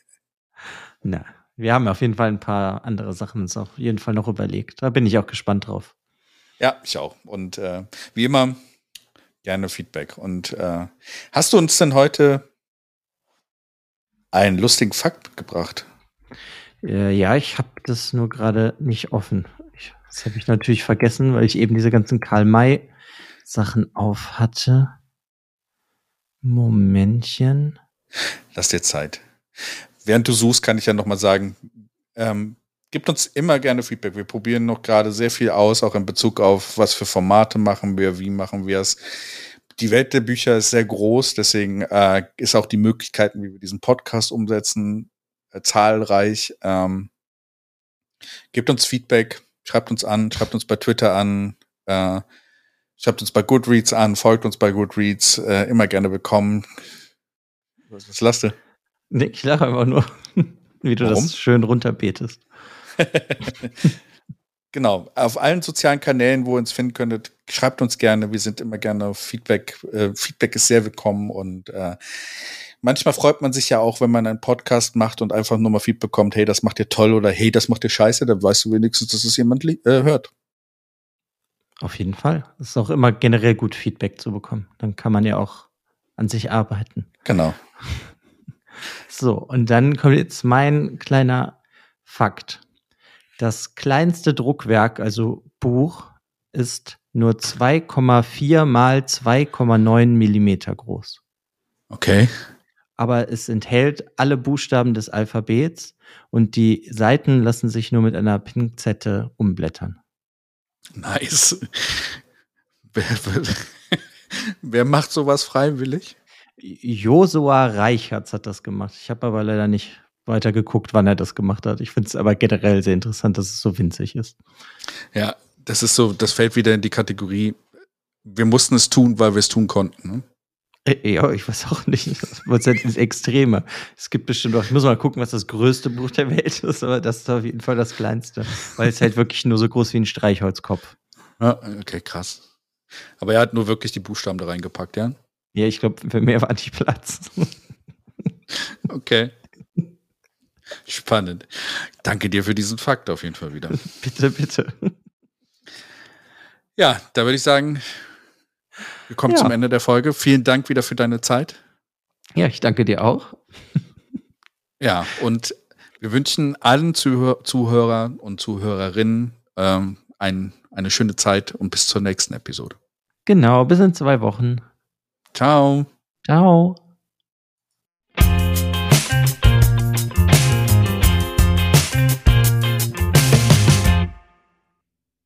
Na, wir haben auf jeden Fall ein paar andere Sachen uns auf jeden Fall noch überlegt. Da bin ich auch gespannt drauf. Ja, ich auch. Und äh, wie immer, gerne Feedback. Und äh, hast du uns denn heute einen lustigen Fakt mitgebracht? Äh, ja, ich habe das nur gerade nicht offen. Ich, das habe ich natürlich vergessen, weil ich eben diese ganzen Karl-May-Sachen auf hatte. Momentchen. Lass dir Zeit. Während du suchst, kann ich ja noch mal sagen, ähm, Gebt uns immer gerne Feedback. Wir probieren noch gerade sehr viel aus, auch in Bezug auf, was für Formate machen wir, wie machen wir es. Die Welt der Bücher ist sehr groß, deswegen äh, ist auch die Möglichkeiten, wie wir diesen Podcast umsetzen, äh, zahlreich. Ähm, gebt uns Feedback, schreibt uns an, schreibt uns bei Twitter an, äh, schreibt uns bei Goodreads an, folgt uns bei Goodreads, äh, immer gerne willkommen. Was, was lasst du? Nee, ich lache einfach nur, wie du Warum? das schön runterbetest. genau, auf allen sozialen Kanälen, wo ihr uns finden könntet, schreibt uns gerne. Wir sind immer gerne auf Feedback. Äh, Feedback ist sehr willkommen und äh, manchmal freut man sich ja auch, wenn man einen Podcast macht und einfach nur mal Feedback bekommt, hey, das macht ihr toll oder hey, das macht ihr scheiße, dann weißt du wenigstens, dass es jemand äh, hört. Auf jeden Fall. Es ist auch immer generell gut, Feedback zu bekommen. Dann kann man ja auch an sich arbeiten. Genau. So, und dann kommt jetzt mein kleiner Fakt. Das kleinste Druckwerk, also Buch, ist nur 2,4 mal 2,9 Millimeter groß. Okay. Aber es enthält alle Buchstaben des Alphabets und die Seiten lassen sich nur mit einer Pinzette umblättern. Nice. Wer, wer macht sowas freiwillig? Josua Reichertz hat das gemacht. Ich habe aber leider nicht weiter geguckt, wann er das gemacht hat. Ich finde es aber generell sehr interessant, dass es so winzig ist. Ja, das ist so, das fällt wieder in die Kategorie, wir mussten es tun, weil wir es tun konnten. Ne? Äh, ja, ich weiß auch nicht. Das wird ins Extreme. Es gibt bestimmt auch, ich muss mal gucken, was das größte Buch der Welt ist, aber das ist auf jeden Fall das kleinste. Weil es halt wirklich nur so groß wie ein Streichholzkopf. Ja, okay, krass. Aber er hat nur wirklich die Buchstaben da reingepackt, ja? Ja, ich glaube, für mehr war nicht Platz. okay. Spannend. Danke dir für diesen Fakt auf jeden Fall wieder. bitte, bitte. Ja, da würde ich sagen, wir kommen ja. zum Ende der Folge. Vielen Dank wieder für deine Zeit. Ja, ich danke dir auch. Ja, und wir wünschen allen Zuhör Zuhörern und Zuhörerinnen ähm, ein, eine schöne Zeit und bis zur nächsten Episode. Genau, bis in zwei Wochen. Ciao. Ciao.